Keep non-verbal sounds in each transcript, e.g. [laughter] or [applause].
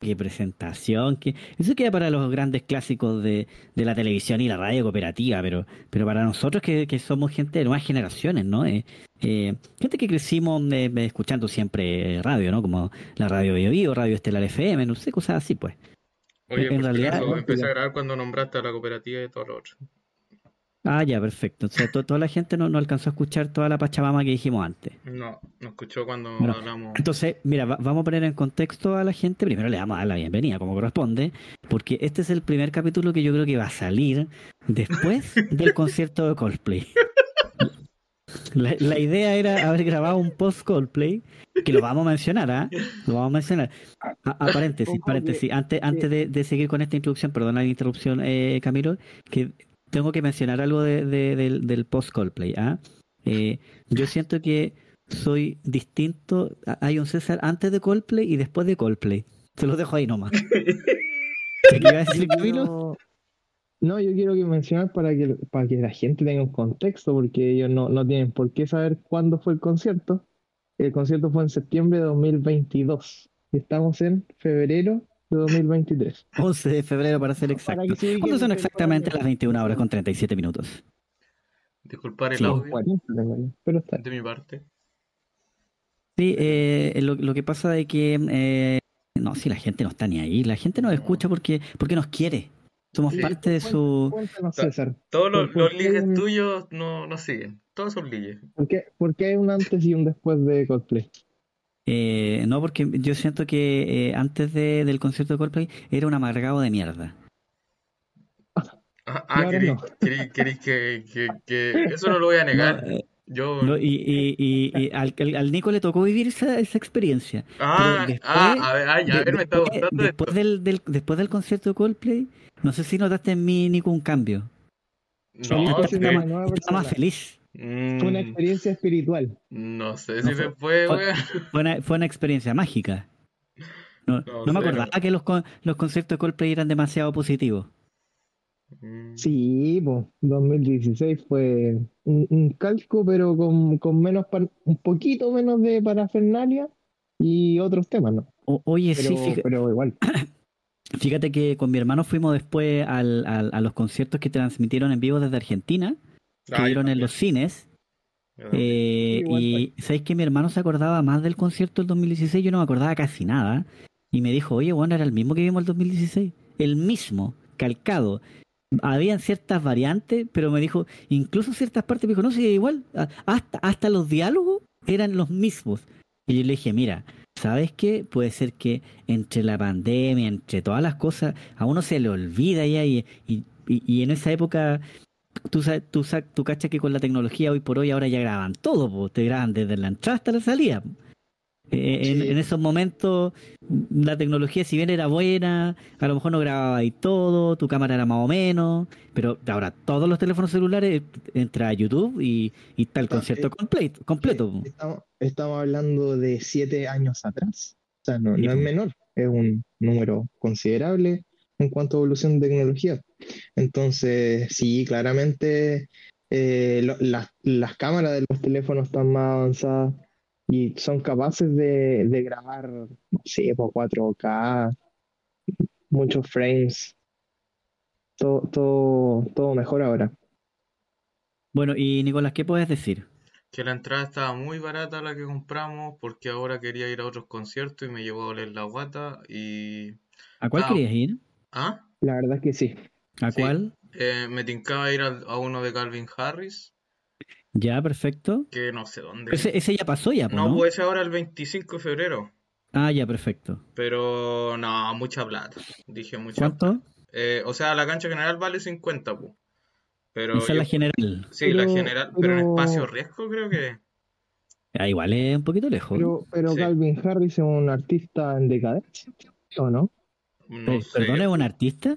qué presentación, que eso queda para los grandes clásicos de, de, la televisión y la radio cooperativa, pero, pero para nosotros que, que somos gente de nuevas generaciones, ¿no? Eh, eh, gente que crecimos eh, escuchando siempre radio, ¿no? Como la radio Bio, Bio Radio Estelar FM, no sé, cosas así, pues. Oye, en realidad... empecé a grabar cuando nombraste a la cooperativa y todo lo otro. Ah, ya, perfecto. O sea, toda la gente no, no, alcanzó a escuchar toda la Pachamama que dijimos antes. No, no escuchó cuando hablamos. Entonces, mira, vamos a poner en contexto a la gente. Primero le damos a dar la bienvenida, como corresponde, porque este es el primer capítulo que yo creo que va a salir después [laughs] del concierto de Coldplay. La, idea era haber grabado un post Coldplay, que lo vamos a mencionar, ¿ah? Lo vamos a mencionar. A, paréntesis, paréntesis. Antes, antes de, seguir con esta introducción, perdona la interrupción, eh, Camilo, que tengo que mencionar algo de, del, post Coldplay. ¿ah? Eh, yo siento que soy distinto. Hay un César antes de Coldplay y después de Coldplay. Se lo dejo ahí nomás. [laughs] ¿Qué iba a decir Camilo? No, yo quiero que mencionar para que, para que la gente tenga un contexto, porque ellos no, no tienen por qué saber cuándo fue el concierto. El concierto fue en septiembre de 2022. Y estamos en febrero de 2023. 11 de febrero para ser exacto. ¿Cuándo son exactamente las 21 horas con 37 minutos? Disculpar el audio pero está. de mi parte. Sí, eh, lo, que pasa es que eh, no, si la gente no está ni ahí, la gente nos escucha porque, porque nos quiere. Somos parte de su. Todos los, los ligues tuyos no, no siguen. Todos son ligues. ¿Por qué, ¿Por qué hay un antes y un después de Coldplay? Eh, no, porque yo siento que eh, antes de, del concierto de Coldplay era un amargado de mierda. Ah, ah queréis, que, que, que, Eso no lo voy a negar. Eh, yo... y, y, y, al, al, Nico le tocó vivir esa, esa experiencia. Ah, ah, a ver, ah, ya, me está gustando después del, del, después del concierto de Coldplay, no sé si notaste en mí, Nico, un cambio. No, estaba más feliz. Fue una mm. experiencia espiritual. No sé si se fue, fue, una, fue una experiencia mágica. No, me acordaba que los, los conciertos de Coldplay eran demasiado positivos. Mm. Sí, pues 2016 fue un, calco, pero con, con menos un poquito menos de parafernalia y otros temas, ¿no? oye, sí, fíjate, pero igual. [clears throat] Fíjate que con mi hermano fuimos después al, a los conciertos que transmitieron en vivo desde Argentina que dieron en los cines. Eh, y sabéis que mi hermano se acordaba más del concierto del 2016, yo no me acordaba casi nada. Y me dijo, oye, bueno, era el mismo que vimos el 2016. El mismo, calcado. Habían ciertas variantes, pero me dijo, incluso ciertas partes, me dijo, no, sí, igual, hasta, hasta los diálogos eran los mismos. Y yo le dije, mira, ¿sabes qué? Puede ser que entre la pandemia, entre todas las cosas, a uno se le olvida ya y, y, y en esa época tú, tú, tú cachas que con la tecnología hoy por hoy ahora ya graban todo, te graban desde la entrada hasta la salida. Eh, en, esos momentos la tecnología si bien era buena, a lo mejor no grababa ahí todo, tu cámara era más o menos, pero ahora todos los teléfonos celulares entra a YouTube y, y está el concierto eh, completo. completo. Eh, estamos, hablando de siete años atrás, o sea, no, no es menor, es un número considerable en cuanto a evolución de tecnología. Entonces, sí, claramente eh, las cámaras de los teléfonos están más avanzadas y son capaces de, grabar, no sé, por 4K, muchos frames, todo, todo, todo mejor ahora. Bueno, y Nicolás, ¿qué puedes decir? Que la entrada estaba muy barata la que compramos porque ahora quería ir a otros conciertos y me llevó a oler la guata y... ¿A cuál querías ir? ¿Ah? La verdad es que sí. ¿A cuál? Eh, me tincaba ir a, uno de Calvin Harris. Ya, perfecto. Que no sé dónde. Ese, ya pasó ya, No, puede ser ahora el 25 de febrero. Ah, ya, perfecto. Pero no, mucha plata. Dije mucha ¿Cuánto? Eh, o sea, la cancha general vale 50, pu. Pero Esa es la general. Sí, la general, pero, en espacio riesgo creo que. Ah, igual es un poquito lejos. Pero, pero Calvin Harris es un artista en decadencia, ¿o no? No ¿Perdón, es un artista?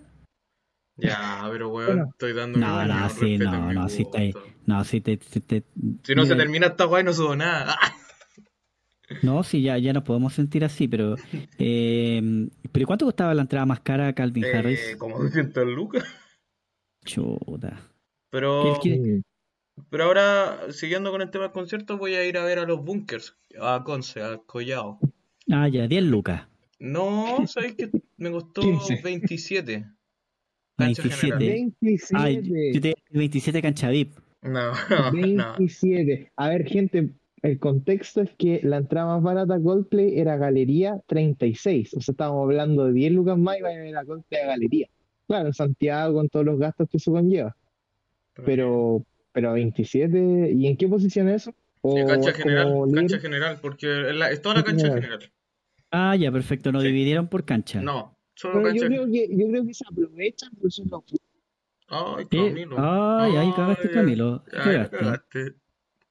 Ya, pero weón, estoy dando No, no, sí, no, no, si está ahí. No, si te. Si, te, si no se termina esta guay, no subo nada. [laughs] No, sí, ya, ya nos podemos sentir así, pero. [laughs] Eh, ¿Pero cuánto costaba la entrada más cara a Calvin eh, Harris? Como 200 lucas. Chuta. Pero. Pero ahora, siguiendo con el tema del concierto, voy a ir a ver a los bunkers, a Conce, a Collao. Ah, ya, 10 lucas. No, ¿sabes qué? [laughs] Me costó 27. Cancha 27. 27. Ay, yo te 27 cancha VIP. No, [laughs] 27. A ver, gente, el contexto es que la entrada más barata Goldplay era Galería 36. O sea, estábamos hablando de 10 lucas más y va a ir a Goldplay a Galería. Claro, en Santiago con todos los gastos que eso conlleva. Pero, pero 27, ¿y en qué posición es eso? cancha general, cancha general, porque es toda la cancha general. Ah, ya, perfecto, no dividieron por cancha. No, solo. Yo creo, que, yo creo que se aprovechan, por eso no Ay, Camilo. Ay, ahí cagaste, Camilo. Cagaste.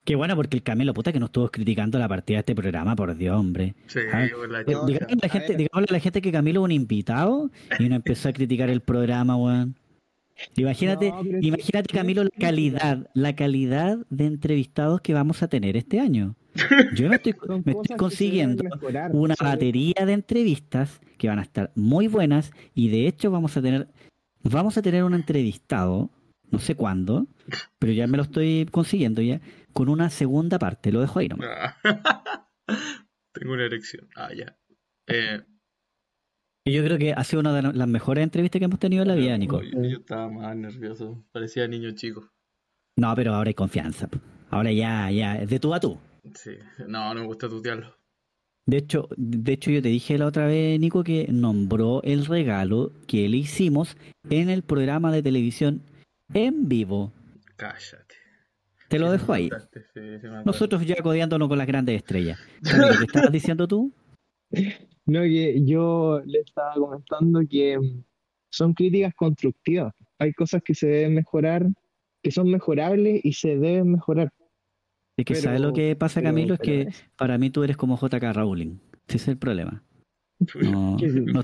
Qué bueno, porque el Camilo, puta, que nos estuvo criticando la partida de este programa, por Dios, hombre. Sí, ah, la digámosle, a la gente, a la gente que Camilo es un invitado y no empezó a criticar el programa, weón. Imagínate, imagínate, Camilo, la calidad, la calidad de entrevistados que vamos a tener este año. Yo [laughs] me estoy, me estoy consiguiendo una batería de entrevistas que van a estar muy buenas y de hecho vamos a tener, vamos a tener un entrevistado, no sé cuándo, pero ya me lo estoy consiguiendo ya, con una segunda parte. Lo dejo ahí nomás. [laughs] Tengo una erección. Ah, ya. Eh, yo creo que ha sido una de las mejores entrevistas que hemos tenido en la vida, Nico. Yo, estaba más nervioso. Parecía niño chico. No, pero ahora hay confianza. Ahora ya, ya, es de tú a tú. Sí, no, no me gusta tutearlo. De hecho, de hecho, yo te dije la otra vez, Nico, que nombró el regalo que le hicimos en el programa de televisión en vivo. Cállate. Te lo dejo ahí. Nosotros ya codeándonos con las grandes estrellas. ¿Qué estabas [laughs] diciendo tú? No, que yo le estaba comentando que son críticas constructivas. Hay cosas que se deben mejorar, que son mejorables y se deben mejorar. Es que, ¿sabes lo que pasa, Camilo? es que para mí tú eres como JK Rowling. Ese es el problema. [laughs] No, no,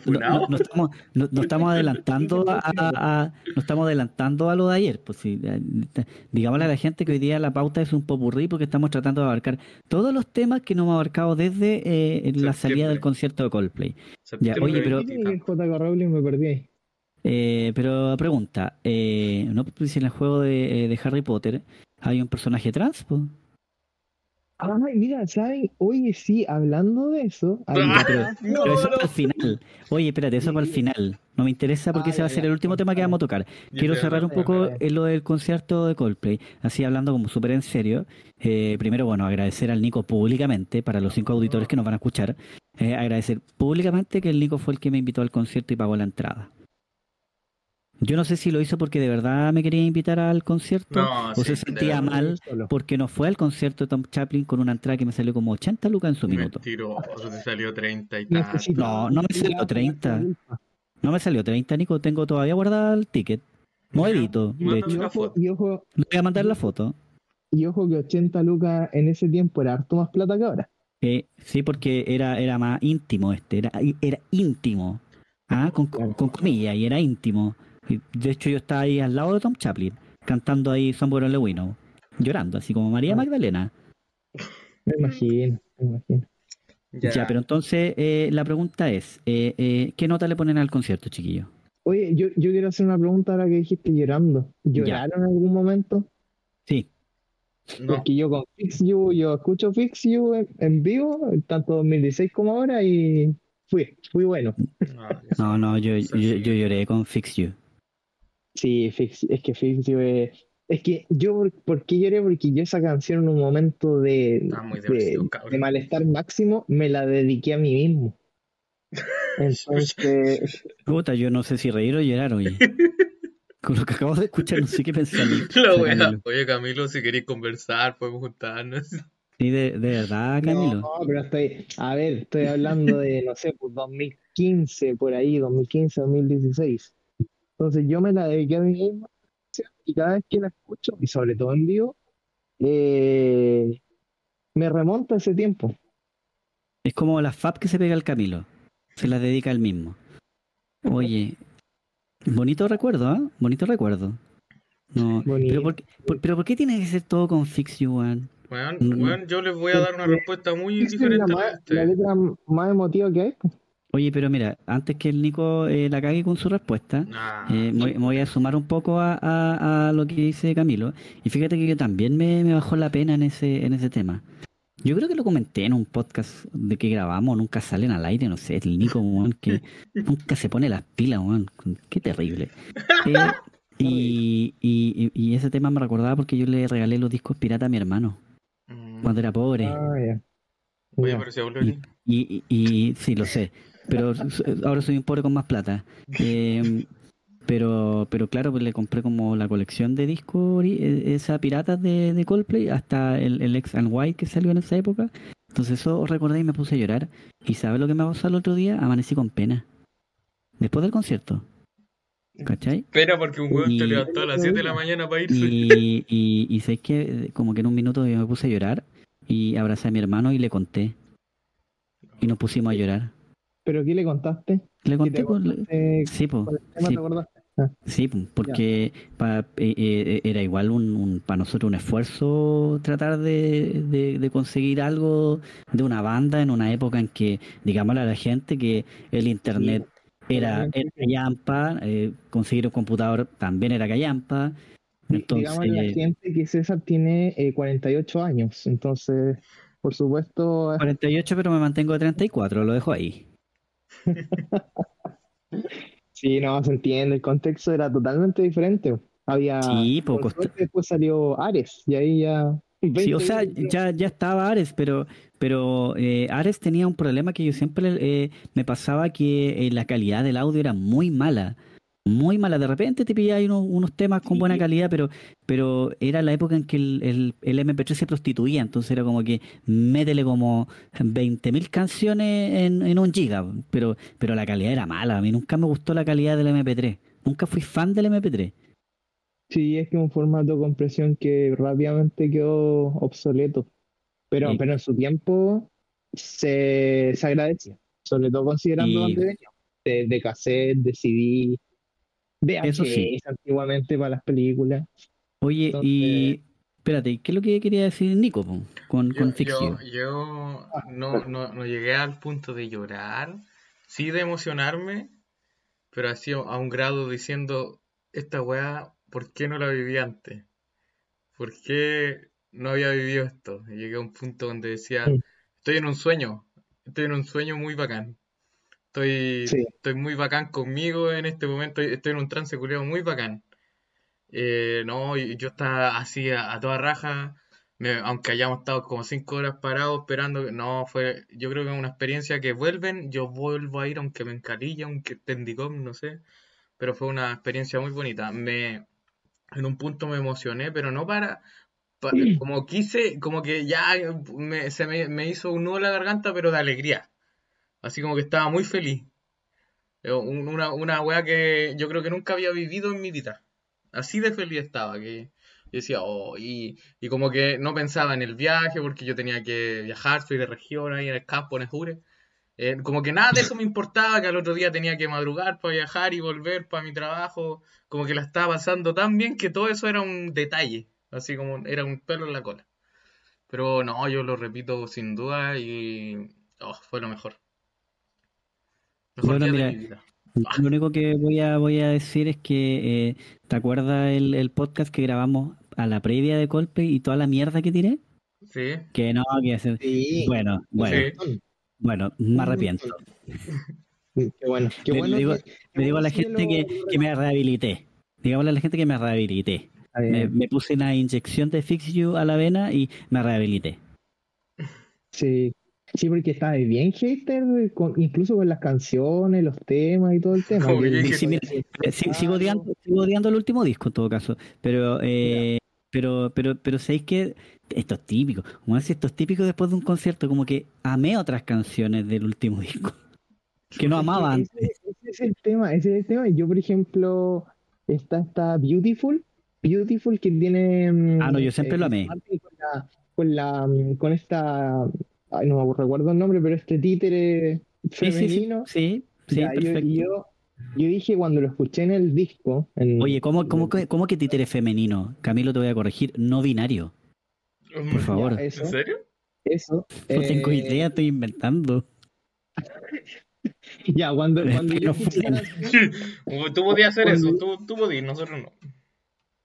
estamos, no, estamos [laughs] adelantando a, no estamos adelantando a lo de ayer. Pues sí, digámosle a la gente que hoy día la pauta es un popurrí porque estamos tratando de abarcar todos los temas que no hemos abarcado desde eh, la salida del concierto de Coldplay. Ya, oye, pero me perdí. Eh, pero pregunta, eh, ¿no? Pues en el juego de, eh, de Harry Potter hay un personaje trans? Pues? Ay, mira, ¿saben? Oye, sí, hablando de eso. [laughs] pero, eso para el final. Oye, espérate, eso para el final. No me interesa porque ese va a ser el último tema que vamos a tocar. Quiero cerrar un poco en lo del concierto de Coldplay. Así hablando como súper en serio. Eh, primero, bueno, agradecer al Nico públicamente, para los cinco auditores que nos van a escuchar. Eh, agradecer públicamente que el Nico fue el que me invitó al concierto y pagó la entrada. Yo no sé si lo hizo porque de verdad me quería invitar al concierto o se sentía mal porque no fue al concierto de Tom Chaplin con una entrada que me salió como 80 lucas en su minuto. Mentiroso, te salió 30 y tal. No, no me salió 30. No me salió 30, Nico. Tengo todavía guardado el ticket. Moedito, de hecho. Y ojo, voy a mandar la foto. Y ojo que 80 lucas en ese tiempo era harto más plata que ahora. Eh, sí, porque era, era más íntimo este, era, era íntimo. Ah, con, con comillas, y era íntimo. De hecho, yo estaba ahí al lado de Tom Chaplin, cantando ahí Somewhere Le Lewino, llorando, así como María Magdalena. Me imagino, me imagino. Ya, pero entonces eh, la pregunta es, eh, eh, ¿qué nota le ponen al concierto, chiquillo? Oye, yo, yo quiero hacer una pregunta ahora que dijiste llorando. ¿Lloraron en algún momento? Sí. Porque yo con Fix You, yo escucho Fix You en, vivo, tanto 2016 como ahora, y fui, fui bueno. No, no, yo, yo, yo lloré con Fix You. Sí, es que Fix es que yo, ¿por qué lloré? Porque yo esa canción en un momento de, de, malestar máximo me la dediqué a mí mismo. [laughs] Entonces. Puta, yo no sé si reír o llorar, oye. [laughs] Con lo que acabo de escuchar, no sé qué pensar. [laughs] Oye, Camilo, si queréis conversar, podemos juntarnos. Sí, de, de verdad, Camilo. No, pero estoy, a ver, estoy hablando de, no sé, pues 2015, por ahí, 2015, 2016. Entonces yo me la dediqué a mí mismo y cada vez que la escucho, y sobre todo en vivo, eh, me remonta ese tiempo. Es como la FAP que se pega al Camilo, se la dedica al mismo. Oye, bonito recuerdo, ¿ah? Bonito recuerdo. No, [laughs] pero por, qué, pero ¿por qué tiene que ser todo con Fix You One? Bueno, yo les voy a dar una respuesta muy diferente. La, la letra más emotiva que hay. Oye, pero mira, antes que el Nico eh, la cague con su respuesta, eh, me, voy a sumar un poco a, lo que dice Camilo. Y fíjate que yo también me, bajó la pena en ese, en ese tema. Yo creo que lo comenté en un podcast de que grabamos, nunca salen al aire, no sé, el Nico, que [laughs] nunca se pone las pilas. Qué terrible. Eh, [laughs] y, y, y, ese tema me recordaba porque yo le regalé los discos pirata a mi hermano mm. cuando era pobre. Ah, y, y, sí, lo sé, pero ahora soy un pobre con más plata. Eh, pero, pero claro, pues le compré como la colección de discos, e, esa pirata de, de Coldplay, hasta el, el X and Y que salió en esa época. Entonces eso recordé y me puse a llorar. ¿Y sabes lo que me pasó el otro día? Amanecí con pena. Después del concierto. ¿Cachai? Pena porque un hueón te levantó a las 7 de la mañana para irse. Y, y, y sé que como que en un minuto yo me puse a llorar y abracé a mi hermano y le conté. Y nos pusimos a llorar. ¿Pero qué le contaste? Le conté, con... sí, pues. Sí. Sí, porque eh, eh, era igual un, para nosotros un esfuerzo tratar de, conseguir algo de una banda en una época en que, digámosle a la gente que el internet era, callampa, eh, conseguir un computador también era callampa. Entonces, a la gente que César tiene 48 años, entonces, por supuesto... 48, pero me mantengo de 34, lo dejo ahí. [laughs] Sí, no, se entiende, el contexto era totalmente diferente. Había. Sí, poco. Después salió Ares, y ahí ya. Sí, o sea, ya, ya estaba Ares, pero, pero eh, Ares tenía un problema que yo siempre eh, me pasaba que eh, la calidad del audio era muy mala muy mala. De repente te pillas unos, unos temas con buena calidad, pero, pero era la época en que el, el, MP3 se prostituía, entonces era como que métele como 20.000 canciones en, en, un giga, pero, pero la calidad era mala. A mí nunca me gustó la calidad del MP3. Nunca fui fan del MP3. Sí, es que un formato de compresión que rápidamente quedó obsoleto. Pero, pero en su tiempo se, se agradecía, sobre todo considerando dónde venía. De, de cassette, de CD, eso sí. antiguamente para las películas. Oye, y espérate, ¿qué es lo que quería decir Nico con, con ficción? Yo, no, no, no, llegué al punto de llorar, sí de emocionarme, pero así a un grado diciendo, esta weá, ¿por qué no la viví antes? ¿Por qué no había vivido esto? Y llegué a un punto donde decía, estoy en un sueño, estoy en un sueño muy bacán. Estoy, estoy muy bacán conmigo en este momento, estoy en un trance culiado muy bacán. Eh, no, yo estaba así a, toda raja, aunque hayamos estado como cinco horas parados esperando, no, fue, yo creo que es una experiencia que vuelven, yo vuelvo a ir aunque me encalille, aunque en no sé, pero fue una experiencia muy bonita. Me, en un punto me emocioné, pero no para, como quise, como que ya se me, me hizo un nudo en la garganta, pero de alegría. Así como que estaba muy feliz. Eh, una, una que yo creo que nunca había vivido en mi vida. Así de feliz estaba, que yo decía, oh, y, como que no pensaba en el viaje porque yo tenía que viajar, soy de región ahí en el campo, en Jure. Eh, como que nada de eso me importaba, que al otro día tenía que madrugar para viajar y volver para mi trabajo. Como que la estaba pasando tan bien que todo eso era un detalle, así como era un pelo en la cola. Pero no, yo lo repito sin duda y oh, fue lo mejor bueno, mira, lo único que voy a, voy a decir es que, eh, ¿te acuerdas el, el, podcast que grabamos a la previa de golpe y toda la mierda que tiré? Sí. Que no, que hacer. Bueno, bueno. Bueno, me arrepiento. Qué bueno, qué bueno. Le digo, digo a la gente que, que, me rehabilité. Digámosle a la gente que me rehabilité. Me, me, puse una inyección de Fix You a la vena y me rehabilité. Sí, Sí, porque está bien hater, incluso con las canciones, los temas y todo el tema. sigo, odiando, el último disco en todo caso, pero eh, pero pero pero sabéis que esto es típico, como si esto es típico después de un concierto, como que amé otras canciones del último [laughs] disco que no amaba antes. Ese, es el tema, ese es el tema. Yo, por ejemplo, está esta Beautiful, Beautiful que tiene... Mm, ah, no, yo siempre lo amé. con, la, mm, con esta ay, no recuerdo el nombre, pero este títere femenino. Sí, sí, perfecto. Yo, yo, dije cuando lo escuché en el disco. Oye, ¿cómo, cómo, cómo que títere femenino? Camilo, te voy a corregir, no binario. Por favor. ¿En serio? Eso. No tengo eh, idea, estoy inventando. [laughs] ya, cuando, cuando yo [laughs] Tú podías hacer eso, tú, tú podías, nosotros no.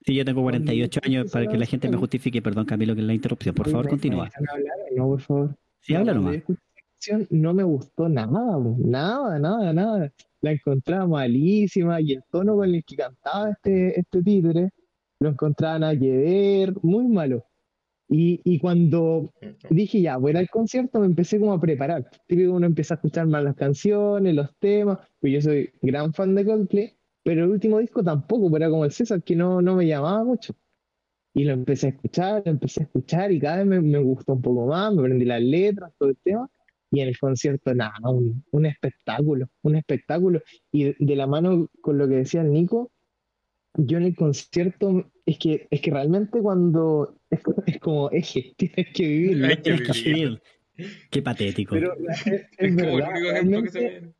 Sí, yo tengo 48 años para que la gente me justifique. Perdón, Camilo, que es la interrupción. Por favor, continúa. No, por favor. Sí, habla nomás. No me gustó nada, nada, nada, nada. La encontraba malísima y el tono con el que cantaba este, este títere lo encontraba nada que ver, muy malo. Y, y, cuando dije ya, voy al concierto, me empecé como a preparar. Típico uno empieza a escuchar más las canciones, los temas, pues yo soy gran fan de Coldplay, pero el último disco tampoco, era como el César, que no, no me llamaba mucho. Y lo empecé a escuchar, lo empecé a escuchar y cada vez me, me gustó un poco más, me aprendí las letras, todo el tema. Y en el concierto, nada, un, un espectáculo, un espectáculo. Y de, la mano con lo que decía el Nico, yo en el concierto, es que, es que realmente cuando es, como eje, [laughs] tienes que vivir. que Qué patético. Pero es, verdad, realmente,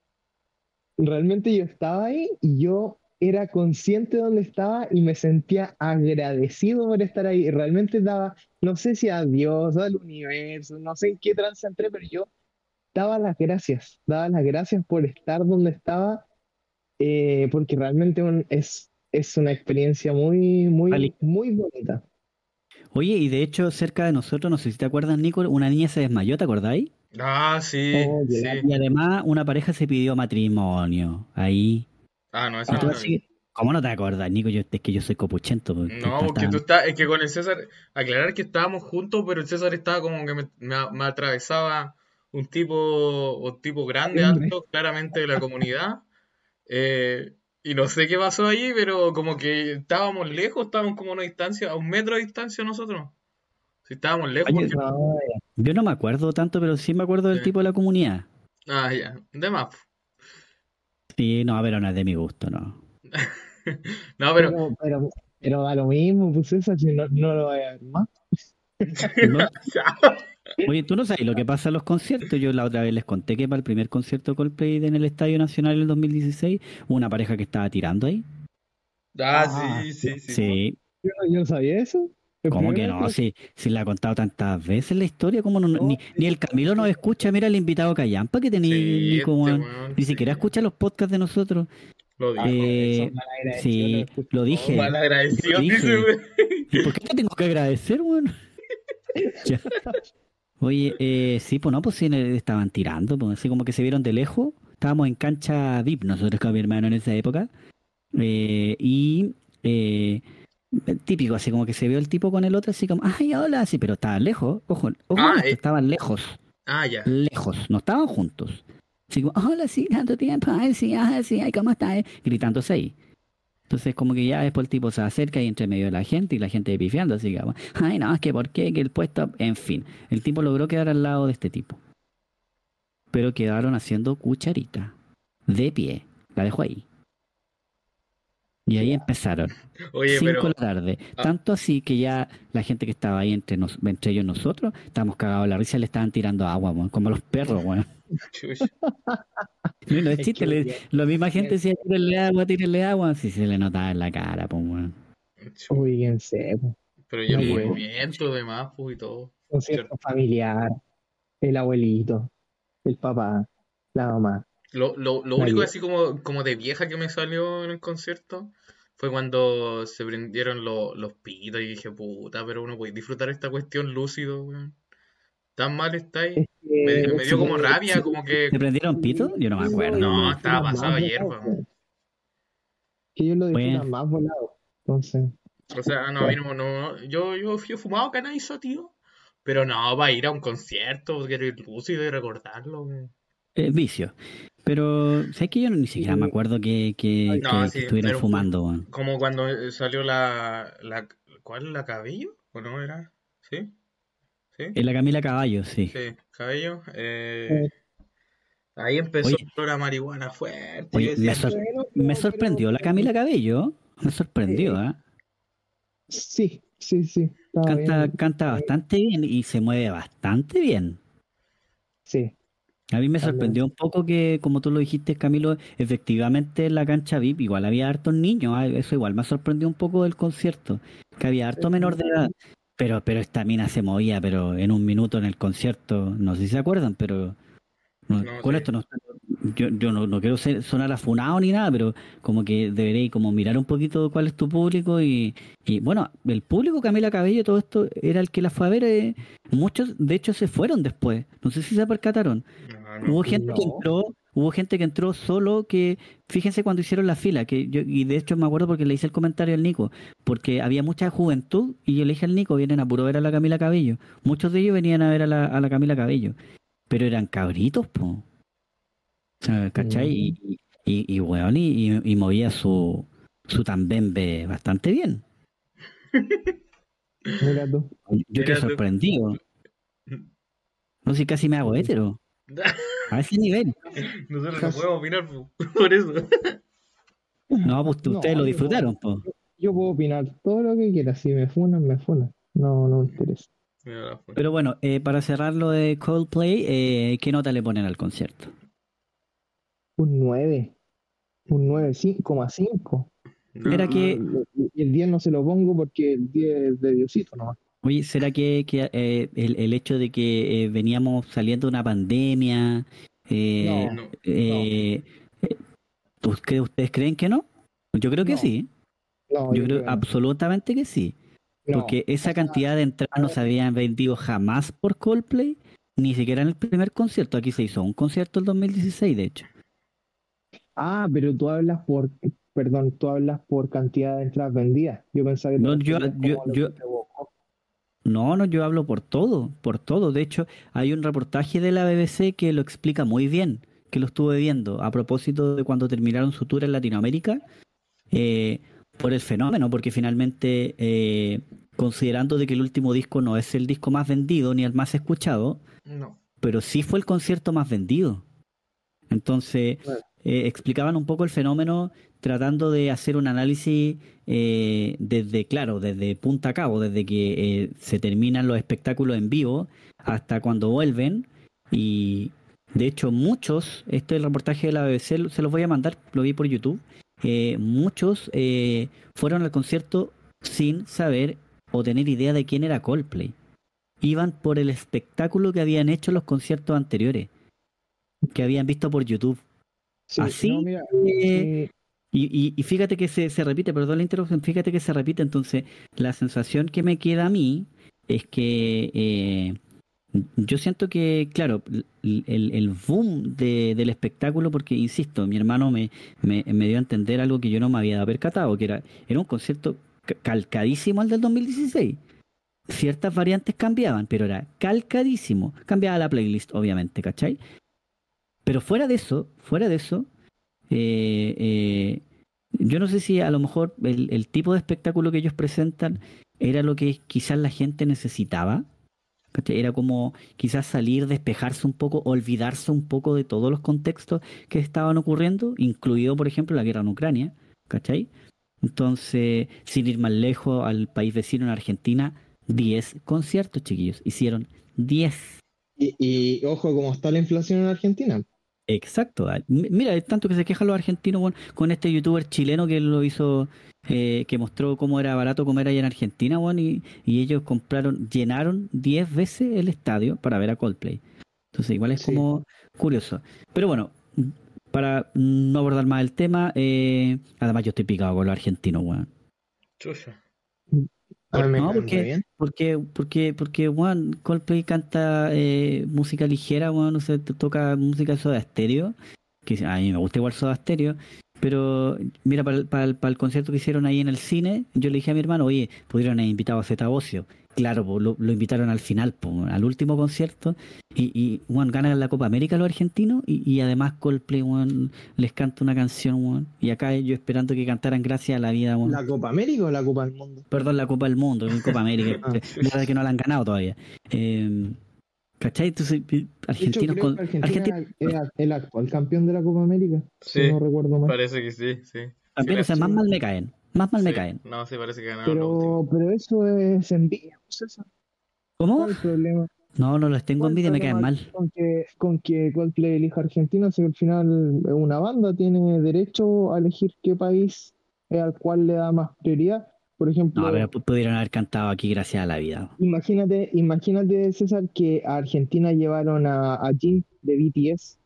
realmente yo estaba ahí y yo era consciente de dónde estaba y me sentía agradecido por estar ahí. Realmente daba, no sé si a Dios, al universo, no sé en qué trance entré, pero yo daba las gracias, daba las gracias por estar donde estaba, eh, porque realmente es, es una experiencia muy, muy, muy bonita. Oye, y de hecho, cerca de nosotros, no sé si te acuerdas, Nico, una niña se desmayó, ¿te acordáis? Ah, sí, oh, sí. Y además, una pareja se pidió matrimonio ahí. Ah, no, eso no. ¿Cómo no te acuerdas, Nico? Yo, es que yo soy copuchento. No, porque tú estás, es que con el César, aclarar que estábamos juntos, pero el César estaba como que me, me, atravesaba un tipo, un tipo grande, alto, claramente de la comunidad. Eh, y no sé qué pasó ahí, pero como que estábamos lejos, estábamos como a una distancia, a un metro de distancia nosotros. Si estábamos lejos. yo no me acuerdo tanto, pero sí me acuerdo del tipo de la comunidad. Ah, ya. De más. Sí, no, pero no es de mi gusto, no. [laughs] no, pero... pero... pero... da lo mismo, pues eso, si no, no lo voy a ver más. [laughs] Oye, tú no sabes lo que pasa en los conciertos. Yo la otra vez les conté que para el primer concierto Coldplay en el Estadio Nacional en el 2016 hubo una pareja que estaba tirando ahí. Ah, sí, sí, sí. sí. Yo, no sabía eso. ¿Cómo que no? Si, si la ha contado tantas veces la historia, ¿cómo no, ni, ni, el Camilo nos escucha? Mira el invitado Callampa que tenía ni, como, este ni siquiera escucha los podcasts de nosotros. Lo dije. Eh, sí, lo dije. Mal agradecido, ¿Por qué te tengo que agradecer, weón? [laughs] Oye, eh, sí, pues no, pues sí, estaban tirando, pues así como que se vieron de lejos. Estábamos en cancha VIP nosotros con mi hermano en esa época. Eh, y eh, típico, así como que se vio el tipo con el otro, así como, ay, hola, sí, pero estaban lejos, ojo, ojo, ah, estaban lejos. Ah, ya. Lejos, no estaban juntos. Así como, hola, sí, tanto tiempo, ay, sí, ay, sí, ay, ¿cómo estás? Gritándose ahí. Entonces, como que ya después el tipo se acerca y entre medio de la gente y la gente pifiando, así que, ay, no, es que por qué, que el puesto, en fin. El tipo logró quedar al lado de este tipo. Pero quedaron haciendo cucharita, de pie. La dejó ahí. Y ahí empezaron. Oye, Cinco de la tarde. Ah. Tanto así que ya la gente que estaba ahí entre, nos, entre ellos nosotros, estábamos cagados la risa, le estaban tirando agua, como los perros, bueno. [laughs] no, es [laughs] chiste, le, la misma gente decía, tírenle agua, tírenle agua, si se le notaba en la cara, pues, bueno. Serio. Pero ya el movimiento de más, y todo. Concierto familiar, el abuelito, el papá, la mamá. Lo, lo, lo único así como, como de vieja que me salió en el concierto fue cuando se prendieron los pitos y dije, puta, pero uno puede disfrutar esta cuestión lúcido, weón. Tan mal está ahí. me, dio como rabia, como que. ¿Se prendieron pitos? Yo no me acuerdo. No, estaba pasado ayer, weón. Que yo lo disfrutan más volado. Entonces. O sea, no, no, no, yo, yo fui fumado canaizo, tío. Pero no, va a ir a un concierto, quiero ir lúcido y recordarlo. Eh, vicio. Pero, ¿sabes que yo ni siquiera me acuerdo que, que, estuvieran fumando? Como cuando salió la, la. ¿Cuál? ¿La Cabello? ¿O no era? ¿Sí? ¿Sí? En la Camila Caballo, sí. Sí, Cabello. Eh, ahí empezó la marihuana fuerte. me, sorprendió la Camila Cabello. Me sorprendió, ¿eh? Sí, sí, sí. Canta, canta bastante bien y se mueve bastante bien. Sí. A mí me sorprendió un poco que, como tú lo dijiste, Camilo, efectivamente en la cancha VIP igual había hartos niños. Ah, eso igual me sorprendió un poco del concierto, que había harto menor de edad. Pero, pero esta mina se movía, pero en un minuto en el concierto, no sé si se acuerdan, pero con esto no, yo, yo no, no quiero sonar afunado ni nada, pero como que deberéis como mirar un poquito cuál es tu público y, y bueno, el público Camila Cabello, todo esto era el que la fue a ver, eh, muchos de hecho se fueron después, no sé si se percataron. hubo gente que entró, hubo gente que entró solo que, fíjense cuando hicieron la fila, que yo, y de hecho me acuerdo porque le hice el comentario al Nico, porque había mucha juventud y yo le dije al Nico, vienen a puro ver a la Camila Cabello, muchos de ellos venían a ver a la, a la Camila Cabello, pero eran cabritos, po. ¿Cachai? Y, y, y, weón, y, y, movía su, su tambembe bastante bien. [laughs] Yo quedé sorprendido. No sé, casi me hago hétero. A ese nivel. [laughs] Nosotros no podemos opinar [laughs] por eso. No, pues ustedes lo disfrutaron, po. Yo puedo opinar todo lo que quiera. Si me funan, me funan. No, no me interesa. Pero bueno, eh, para cerrar lo de Coldplay, eh, ¿qué nota le ponen al concierto? Un 9. Un 9,5. Era que. Y el 10 no se lo pongo porque el 10 es de Diosito nomás. Oye, ¿será que, que eh, el, el, hecho de que eh, veníamos saliendo de una pandemia. Eh, no, eh, ¿Ustedes creen que no? Yo creo que sí. yo, yo, creo, absolutamente que sí. porque esa cantidad de entradas no se habían vendido jamás por Coldplay, ni siquiera en el primer concierto. Aquí se hizo un concierto el 2016, de hecho. Ah, pero tú hablas por, perdón, tú hablas por cantidad de entradas vendidas. Yo pensaba que no, yo, yo, yo no, no, yo hablo por todo, por todo. De hecho, hay un reportaje de la BBC que lo explica muy bien, que lo estuve viendo a propósito de cuando terminaron su tour en Latinoamérica, eh, por el fenómeno, porque finalmente, eh, considerando de que el último disco no es el disco más vendido ni el más escuchado, no. pero sí fue el concierto más vendido. Entonces, eh, explicaban un poco el fenómeno tratando de hacer un análisis eh, desde, claro, desde punta a cabo, desde que eh, se terminan los espectáculos en vivo hasta cuando vuelven. Y de hecho, muchos, este es el reportaje de la BBC, se los voy a mandar, lo vi por YouTube. muchos fueron al concierto sin saber o tener idea de quién era Coldplay. Iban por el espectáculo que habían hecho los conciertos anteriores, que habían visto por YouTube. Así, eh, y, y, fíjate que se, se repite, perdón la interrupción, fíjate que se repite, entonces la sensación que me queda a mí es que eh, yo siento que, claro, el, el boom de, del espectáculo, porque insisto, mi hermano me, me, me, dio a entender algo que yo no me había percatado, que era, era un concierto calcadísimo al del 2016. Ciertas variantes cambiaban, pero era calcadísimo. Cambiaba la playlist, obviamente, ¿cachai? Pero fuera de eso, fuera de eso, eh, eh, yo no sé si a lo mejor el, tipo de espectáculo que ellos presentan era lo que quizás la gente necesitaba. Era como quizás salir, despejarse un poco, olvidarse un poco de todos los contextos que estaban ocurriendo, incluido, por ejemplo, la guerra en Ucrania. ¿Cachai? Entonces, sin ir más lejos, al país vecino en Argentina, 10 conciertos, chiquillos. Hicieron 10. Y, y, ojo, ¿cómo está la inflación en Argentina? Exacto. Ah, mira, es tanto que se quejan los argentinos con este youtuber chileno que lo hizo, eh, que mostró cómo era barato comer allá en Argentina, bueno, y, ellos compraron, llenaron 10 veces el estadio para ver a Coldplay. Entonces, igual es como curioso. Pero bueno, para no abordar más el tema, eh, además yo estoy picado con los argentinos, weón. Ah, no, porque, porque, porque, porque, Juan, Coldplay canta eh, música ligera, Juan, o sea, toca música soda estéreo, que a mí me gusta igual soda estéreo, pero mira, para para el concierto que hicieron ahí en el cine, yo le dije a mi hermano, oye, pudieron haber invitado a Zeta Ocio. Claro, lo, lo, invitaron al final, al último concierto, y, y Juan ganan la Copa América los argentinos, y, y además Coldplay Juan, les canta una canción, y acá yo esperando que cantaran Gracias a la vida. ¿La Copa América o la Copa del Mundo? Perdón, la Copa del Mundo, la Copa América, [laughs] ah, que no la han ganado todavía. Eh, ¿Cachai? Entonces, argentinos con. Argentina era el actual campeón de la Copa América. Sí, si no recuerdo mal. Parece que sí, sí. También, o sea, más mal me caen. Más mal me caen. No, sí, parece que ganaron. Pero, pero eso es envidia, César. ¿Cómo? ¿Cuál es el problema? No, no les tengo envidia, me caen mal. Con que, con que Coldplay elija Argentina, si al final una banda tiene derecho a elegir qué país es al cual le da más prioridad. Por ejemplo. No, pero pudieron haber cantado aquí gracias a la vida. Imagínate, imagínate, César, que a Argentina llevaron a, a Jin de BTS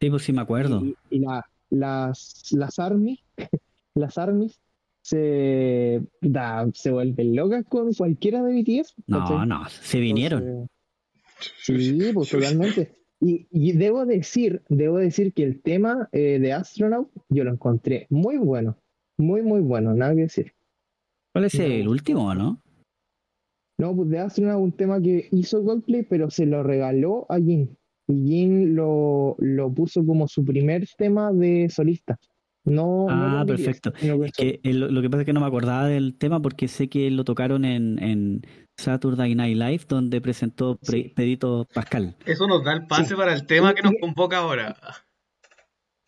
Sí, pues sí me acuerdo. Y, la, las, las armies, [laughs] las armies se, se vuelven locas con cualquiera de BTS. No, no, se vinieron. sí, pues totalmente. Y, y, debo decir, debo decir que el tema eh, de Astronaut yo lo encontré muy bueno, muy muy bueno, nada que decir. ¿Cuál es el último, no? No, pues de Astronaut un tema que hizo Goldplay, pero se lo regaló a Jin. Y Jin lo, lo puso como su primer tema de solista. No, ah, perfecto. que lo que pasa es que no me acordaba del tema porque sé que lo tocaron en, en Saturday Night Live, donde presentó Pedito Pascal. Eso nos da el pase para el tema que nos convoca ahora.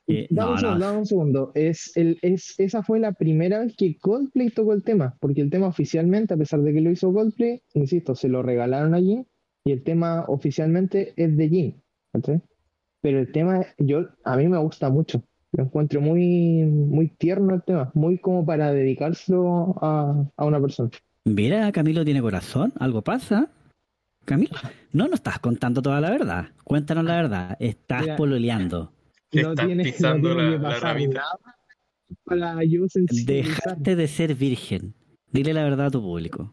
Eh, dame, un segundo, un segundo, Es el, es, esa fue la primera vez que Coldplay tocó el tema, porque el tema oficialmente, a pesar de que lo hizo Coldplay, insisto, se lo regalaron a Jin, y el tema oficialmente es de Jin. Pero el tema, yo, a mí me gusta mucho. Lo encuentro muy, muy tierno el tema, muy como para dedicárselo a, a una persona. Mira, Camilo tiene corazón, algo pasa. Camilo, no nos estás contando toda la verdad. Cuéntanos la verdad. Estás pololeando. No tienes, no tiene que pasar nada para yo Dejaste de ser virgen. Dile la verdad a tu público.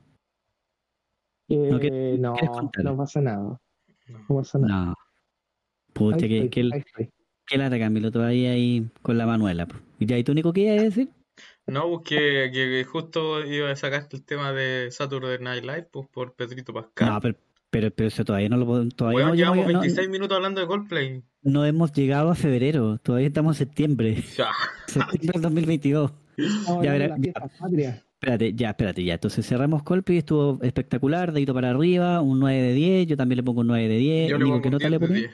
Eh, no, no, pasa nada. No pasa nada. No. Pucha, que, que, que, lata, Camilo, todavía ahí con la Manuela. ¿Y ya, ¿y tú, único que ibas a decir? No, pues que, justo iba a sacarte el tema de Saturday Night Live pues, por Pedrito Pascal. No, pero, pero, pero eso todavía no lo todavía bueno, llevamos 26 minutos hablando de Coldplay. No hemos llegado a febrero, todavía estamos en septiembre. [laughs] Ya. Septiembre del 2022. ya, verá, ya, espérate, ya, espérate, ya. Entonces cerramos Coldplay, estuvo espectacular, dedito para arriba, un 9 de 10, yo también le pongo un 9 de 10. Yo le pongo un 10 de 10.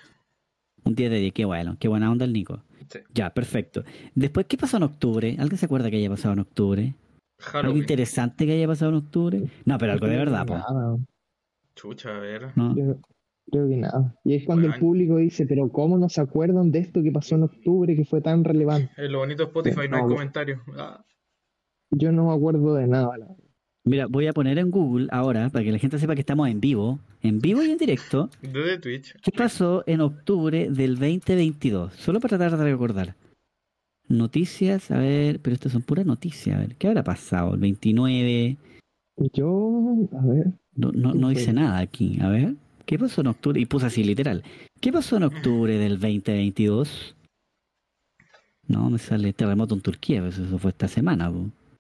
Un 10 de 10, qué bueno, qué buena onda el Nico. Ya, perfecto. Después, ¿qué pasó en octubre? ¿Alguien se acuerda que haya pasado en octubre? ¿Algo interesante que haya pasado en octubre? No, pero algo de verdad, pues. Chucha, a ver. No. creo que nada. Y es cuando el público dice, pero ¿cómo no se acuerdan de esto que pasó en octubre que fue tan relevante? Es lo bonito de Spotify, no, hay comentarios. Ah. Yo no me acuerdo de nada. Mira, voy a poner en Google ahora para que la gente sepa que estamos en vivo, en vivo y en directo. Desde Twitch. ¿Qué pasó en octubre del 2022? Solo para tratar de recordar. Noticias, a ver, pero estas son puras noticias. A ver, ¿qué habrá pasado? El 29. Yo, a ver. No, no, no hice nada aquí. A ver, ¿qué pasó en octubre? Y puse así literal. ¿Qué pasó en octubre del 2022? No, me sale terremoto en Turquía, pues eso fue esta semana.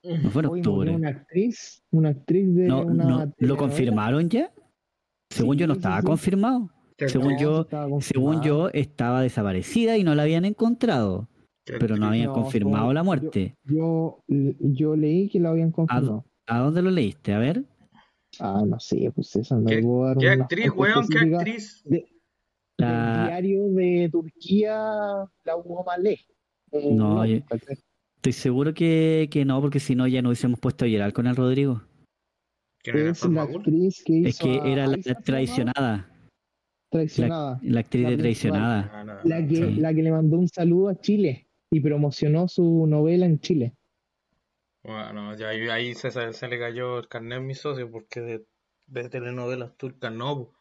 No fue en octubre. Una actriz, una actriz de una ¿Lo confirmaron ya? Según yo no estaba confirmado. Según yo, según yo estaba desaparecida y no la habían encontrado. Pero no habían confirmado la muerte. Yo, yo, leí que lo habían confirmado. ¿A, dónde lo leíste? A ver. Ah, no sé, pues eso no ¿Qué, ¿qué actriz, weón? ¿Qué actriz? De, diario de Turquía, la Hugo Malé. Eh, no, yo, Estoy seguro que, que no, porque si no ya no hubiésemos puesto a llorar con el Rodrigo. Es la actriz que hizo Es que era la, traicionada. Traicionada. La, actriz de traicionada. La que, la que le mandó un saludo a Chile y promocionó su novela en Chile. Bueno, ya ahí, se, se, le cayó el carnet a mi socio porque de, de telenovelas turcas no.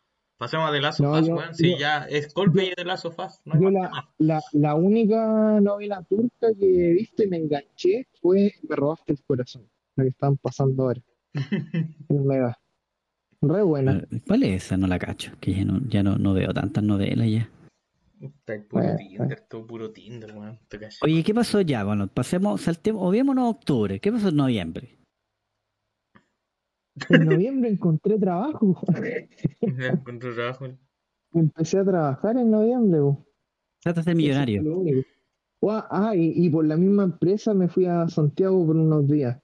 Pasemos a The Last of Us, Si ya es golpe y The Last of Us. No la, la, la, única novela turca que he visto y me enganché fue Me robaste el corazón. La que están pasando ahora. [laughs] Re buena. ¿Cuál es esa? No la cacho. Que ya no, ya no, no veo tantas novelas ya. Está puro Tinder, todo puro Tinder, weón. Oye, ¿qué pasó ya? Bueno, pasemos, saltemos, obviémonos a octubre. ¿Qué pasó en noviembre? En noviembre encontré trabajo. [laughs] encontré trabajo. Empecé a trabajar en noviembre. Trata de ser millonario. Ah, y, por la misma empresa me fui a Santiago por unos días.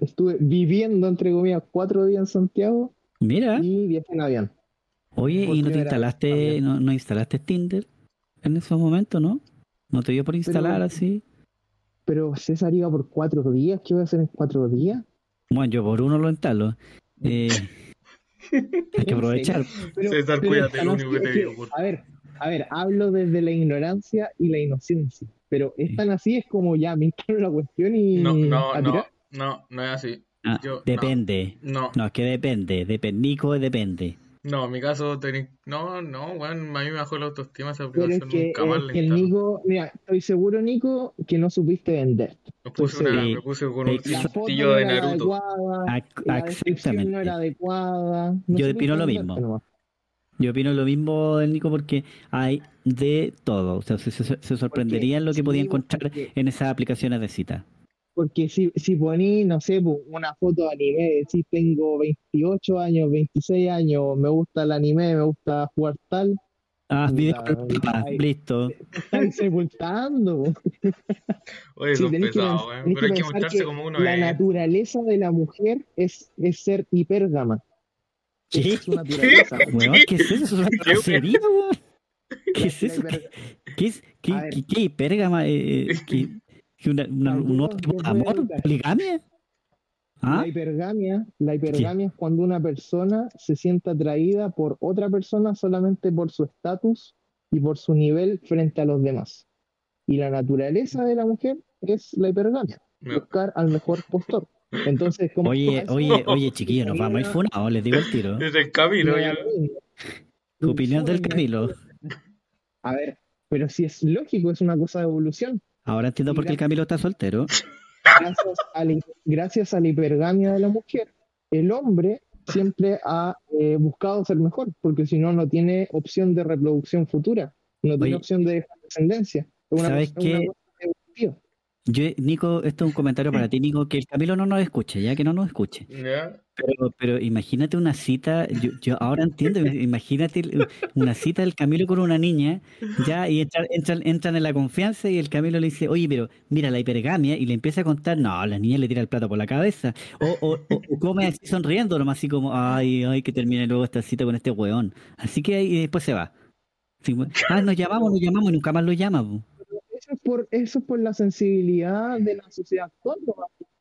Estuve, viviendo, entre comillas, cuatro días en Santiago. Mira. Y viajé en avión. Oye, ¿y no te instalaste, no, no, instalaste Tinder en esos momentos, no? ¿No te dio por instalar así? Pero César iba por cuatro días. ¿Qué voy a hacer en cuatro días? Bueno, yo por uno lo instalo. [laughs] Eh, hay que aprovechar. César, cuídate, lo único que te digo. A ver, a ver, hablo desde la ignorancia y la inocencia. Pero es tan así, es como ya me instalo la cuestión y. No, no, no, no, no es así. Ah, depende. No. no. es que depende. Depende. Nico, depende. No, en mi caso, no, no, bueno, a mí me bajó la autoestima esa aplicación, es que, nunca más que el Nico, mira, estoy seguro, Nico, que no supiste vender. Me puse, me puse con un cintillo de Naruto. la descripción no era adecuada. Yo opino lo mismo. Yo opino lo mismo del Nico porque hay de todo. O sea, se, se, sorprenderían lo que podía encontrar en esas aplicaciones de cita. Porque si, si poní, no sé, una foto de anime, si tengo 28 años, 26 años, me gusta el anime, me gusta jugar tal. Ah, video listo. Están sepultando. [laughs] Oye, [laughs] sí, pesado, que, pero hay que mostrarse como uno La naturaleza de la mujer es, es ser hipergama. ¿Qué? Es su naturaleza. [laughs] ¿Qué es eso? ¿Es una grosería, ¿Qué es eso? ¿Qué, es, qué, qué, qué hipergama? Eh, eh ¿qué, una, un otro tipo de amor? ¿Poligamia? ¿Ah? La hipergamia, la hipergamia es cuando una persona se siente atraída por otra persona solamente por su estatus y por su nivel frente a los demás. Y la naturaleza de la mujer es la hipergamia, buscar al mejor postor. Entonces, como oye, oye, oye, chiquillo, nos vamos a ir funados, les digo el tiro. [laughs] Desde el camino, Tu opinión del Camilo. A ver, pero si es lógico, es una cosa de evolución. Ahora entiendo por qué el Camilo está soltero. Gracias a, la, hipergamia de la mujer, el hombre siempre ha eh, buscado ser mejor, porque si no, no tiene opción de reproducción futura, no tiene opción de descendencia. ¿Sabes qué? Yo, Nico, esto es un comentario para ti, Nico, que el Camilo no nos escuche, ya que no nos escuche. Pero, pero imagínate una cita, yo, yo ahora entiendo, imagínate una cita del Camilo con una niña, ya, y entran, entran, en la confianza y el Camilo le dice, oye, pero mira la hipergamia, y le empieza a contar, no, la niña le tira el plato por la cabeza, o, o, o, come así sonriendo, nomás así como, ay, ay, que termine luego esta cita con este weón. Así que ahí después se va. ah, nos llamamos, nos llamamos y nunca más lo llama eso es por, eso por la sensibilidad de la sociedad actual,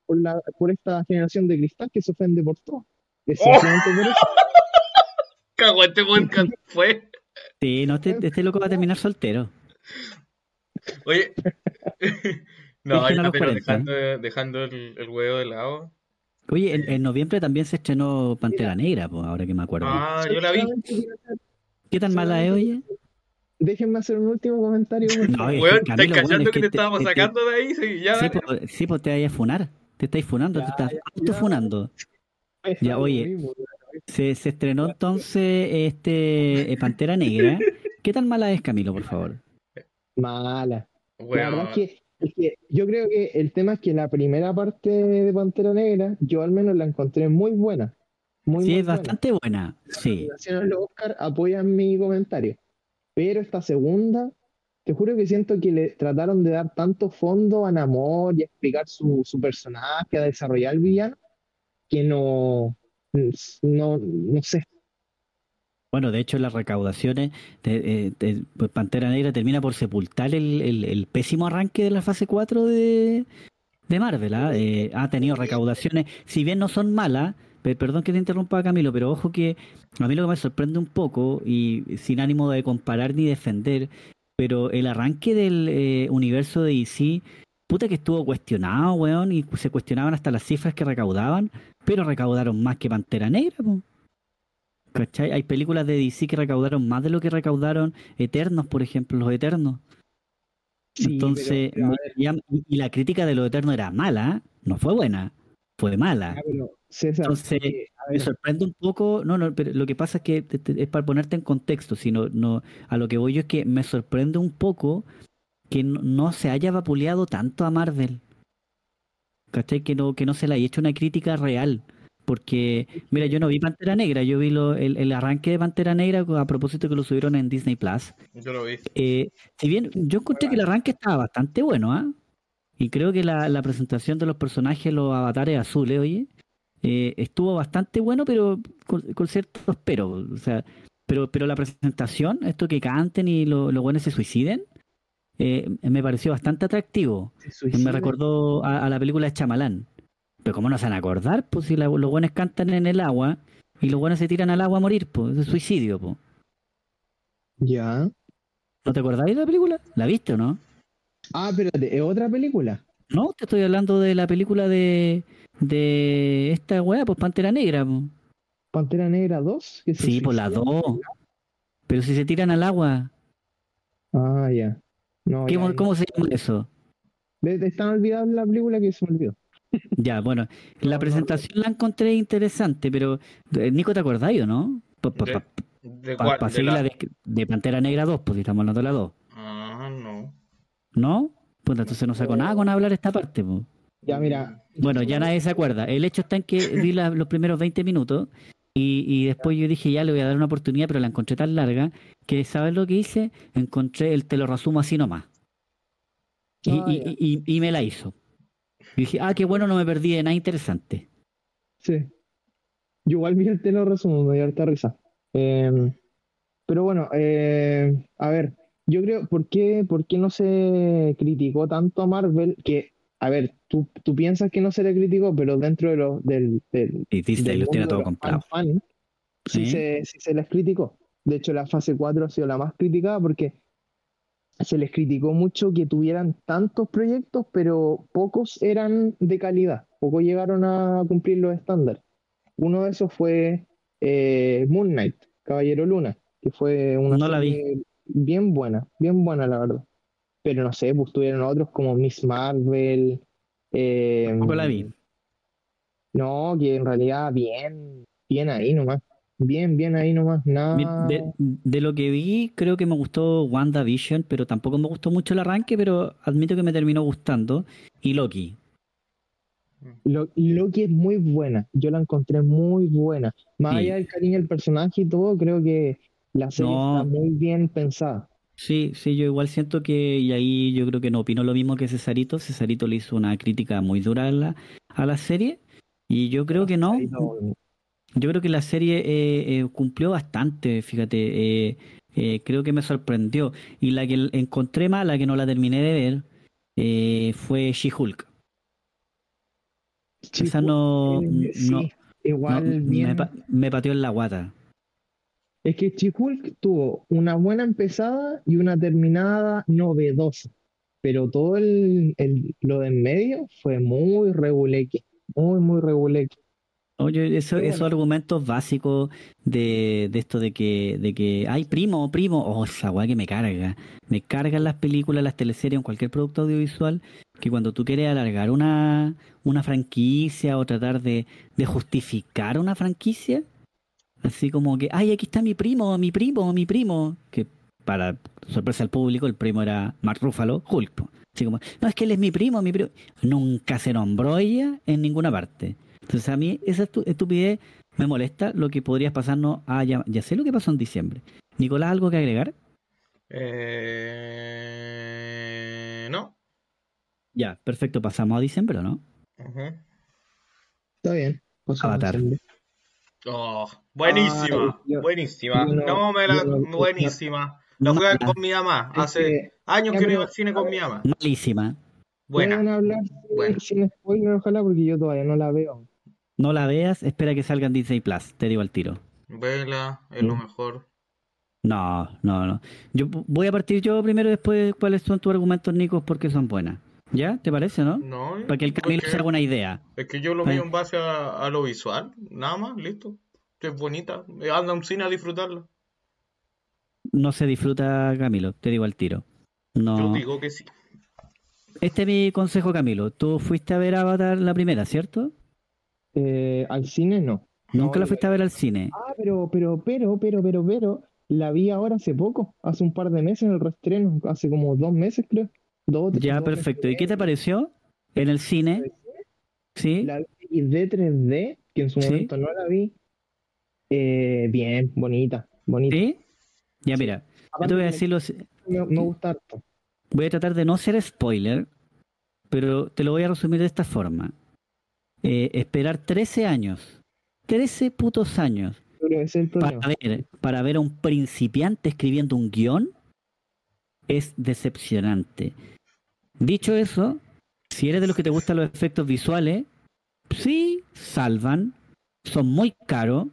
por, la, por esta generación de cristal que se ofende por todo. Es simplemente por eso. [laughs] Cago, este buen fue. Sí, no, este, este, loco va a terminar soltero. Oye, [laughs] no, pero dejando, dejando el, el, huevo de lado. Oye, en, noviembre también se estrenó Pantera Negra, pues, ahora que me acuerdo. Ah, yo la vi. ¿Qué tan mala es, oye? Déjenme hacer un último comentario. [laughs] No, weón, ¿estás cachando que, te, estábamos sacando de ahí? Sí, ya, sí, pues, sí, pues te vayas a funar. Te estáis funando, te estás autofunando. Ya, oye, se, se, estrenó entonces este eh, Pantera Negra. ¿Qué tan mala es, Camilo, por favor? Mala. La verdad es que, yo creo que el tema es que la primera parte de Pantera Negra, yo al menos la encontré muy buena. Muy, sí, es bastante buena. Sí. Los Oscar apoyan mi comentario. Pero esta segunda, te juro que siento que le trataron de dar tanto fondo a Namor y explicar su, su personaje, a desarrollar el villano, que no, no, no sé. Bueno, de hecho, las recaudaciones de, eh, pues, Pantera Negra termina por sepultar el, el, pésimo arranque de la fase 4 de, de Marvel. ¿ah? Eh, ha tenido recaudaciones, si bien no son malas, Perdón que te interrumpa, Camilo, pero ojo que a mí lo que me sorprende un poco, y sin ánimo de comparar ni defender, pero el arranque del eh, universo de DC, puta que estuvo cuestionado, weón, y se cuestionaban hasta las cifras que recaudaban, pero recaudaron más que Pantera Negra, ¿cachai? Hay películas de DC que recaudaron más de lo que recaudaron Eternos, por ejemplo, los Eternos. Entonces, y, la crítica de los Eternos era mala, no fue buena, fue mala. Ah, entonces, me sorprende un poco, no, no, pero lo que pasa es que es para ponerte en contexto, sino no, a lo que voy yo es que me sorprende un poco que no, se haya vapuleado tanto a Marvel. ¿Cachai? Que no, que no se le haya hecho una crítica real. Porque, mira, yo no vi Pantera Negra, yo vi lo, el, arranque de Pantera Negra a propósito que lo subieron en Disney Plus. Yo lo vi. Eh, si bien yo encontré que el arranque estaba bastante bueno, ¿ah? Y creo que la, la presentación de los personajes, los avatares azules, oye, eh, estuvo bastante bueno, pero con, ciertos pero. O sea, pero, pero la presentación, esto que canten y los lo buenos se suiciden, eh, me pareció bastante atractivo. Me recordó a, la película de Chamalán. Pero ¿cómo no se van a acordar? Pues si los buenos cantan en el agua y los buenos se tiran al agua a morir, pues es suicidio, pues. Ya. ¿No te acordáis de la película? ¿La viste o no? Ah, pero ¿es otra película? No, te estoy hablando de la película de de esta weá, pues Pantera Negra. Pantera Negra 2. sí, por la 2. Pero si se tiran al agua. Ah, ya. ¿Cómo se llama eso? Están olvidados la película que se me olvidó. [laughs] Ya, bueno, la presentación la encontré interesante, pero eh, Nico, ¿te acordáis o no? Para de, la... de, Pantera Negra 2, pues estamos hablando de la 2. Ah, no. Pues entonces no saco nada con hablar esta parte. Ya, mira. Bueno, ya nadie se acuerda. El hecho está en que vi los primeros 20 minutos y, y, después yo dije, ya le voy a dar una oportunidad, pero la encontré tan larga que, ¿sabes lo que hice? Encontré el te lo resumo así nomás. Y, ah, y, y, me la hizo. Y dije, ah, qué bueno, no me perdí de nada interesante. Sí. Yo igual vi el te lo resumo, me dio harta risa. Em, pero bueno, eh, a ver, yo creo, ¿por qué, ¿por qué no se criticó tanto a Marvel? Que, a ver, tú, tú piensas que no se le criticó, pero dentro de los del, del, y del tiene todo comprado. sí, se, sí se les criticó. De hecho, la fase 4 ha sido la más criticada porque se les criticó mucho que tuvieran tantos proyectos, pero pocos eran de calidad, pocos llegaron a cumplir los estándares. Uno de esos fue eh, Moon Knight, Caballero Luna, que fue una no la vi. Bien buena, bien buena la verdad. Pero no sé, pues tuvieron otros como Miss Marvel. Eh, la vi. No, que en realidad bien, bien ahí nomás. Bien, bien ahí nomás, nada. De, lo que vi, creo que me gustó WandaVision, pero tampoco me gustó mucho el arranque, pero admito que me terminó gustando. Y Loki. Loki es muy buena, yo la encontré muy buena. Más allá del cariño del personaje y todo, creo que la serie está muy bien pensada. Sí, sí, yo igual siento que, y ahí yo creo que no opino lo mismo que Cesarito. Cesarito le hizo una crítica muy dura a la, a la serie, y yo creo que no. Yo creo que la serie eh, eh, cumplió bastante, fíjate. Eh, creo que me sorprendió. Y la que encontré mala, que no la terminé de ver, fue She-Hulk. Esa no. no igual me, pateó en la guata. Es que She-Hulk tuvo una buena empezada y una terminada novedosa. Pero todo el, el lo de en medio fue muy reguleque. Muy, muy reguleque. Oye, eso, esos argumentos básicos de, de, esto de que, de que, ay, primo, primo, oh, esa weá que me carga. Me cargan las películas, las teleseries, en cualquier producto audiovisual, que cuando tú quieres alargar una, una franquicia o tratar de, de justificar una franquicia, así como que, ay, aquí está mi primo, mi primo, mi primo, que para sorpresa del público, el primo era Mark Ruffalo, Hulk. Así como, no, es que él es mi primo, mi primo. Nunca se nombró ella en ninguna parte. Entonces a mí esa estupidez me molesta lo que podrías pasarnos a... Ya, ya sé lo que pasó en diciembre. Nicolás, ¿algo que agregar? Eh... No. Ya, perfecto. Pasamos a diciembre, ¿no? Está bien. Avatar. Oh, buenísima, buenísima. No, me la, buenísima. La juegan con mi mamá. Hace años que no iba al cine con mi mamá. Malísima. Buena. Pueden hablar sin spoiler, ojalá, porque yo todavía no la veo no la veas, espera que salga en Disney Plus, te digo al tiro. Vela, es lo mejor. No, no, no. Yo voy a partir yo primero después cuáles son tus argumentos, Nicos, porque son buenas. ¿Ya? ¿Te parece, no? No. Para que el Camilo se haga una idea. Es que yo lo veo en base a, lo visual, nada más, listo. Que es bonita. Anda a un cine a disfrutarla. No se disfruta, Camilo, te digo al tiro. No. Yo digo que sí. Este es mi consejo, Camilo. Tú fuiste a ver Avatar la primera, ¿cierto? Eh, al cine no. Nunca la fuiste a ver al cine. Ah, pero, pero, pero, pero, pero, pero, la vi ahora hace poco, hace un par de meses en el reestreno, hace como dos meses creo. Dos, ya, perfecto. ¿Y qué te pareció en el cine? Sí. La vi de 3D, que en su momento no la vi. Eh, bien, bonita, bonita. ¿Sí? Ya, mira, yo te voy a decir Me, me gusta harto. Voy a tratar de no ser spoiler, pero te lo voy a resumir de esta forma. Eh, esperar 13 años, 13 putos años, para ver, para ver a un principiante escribiendo un guion, es decepcionante. Dicho eso, si eres de los que te gustan los efectos visuales, sí, salvan, son muy caros,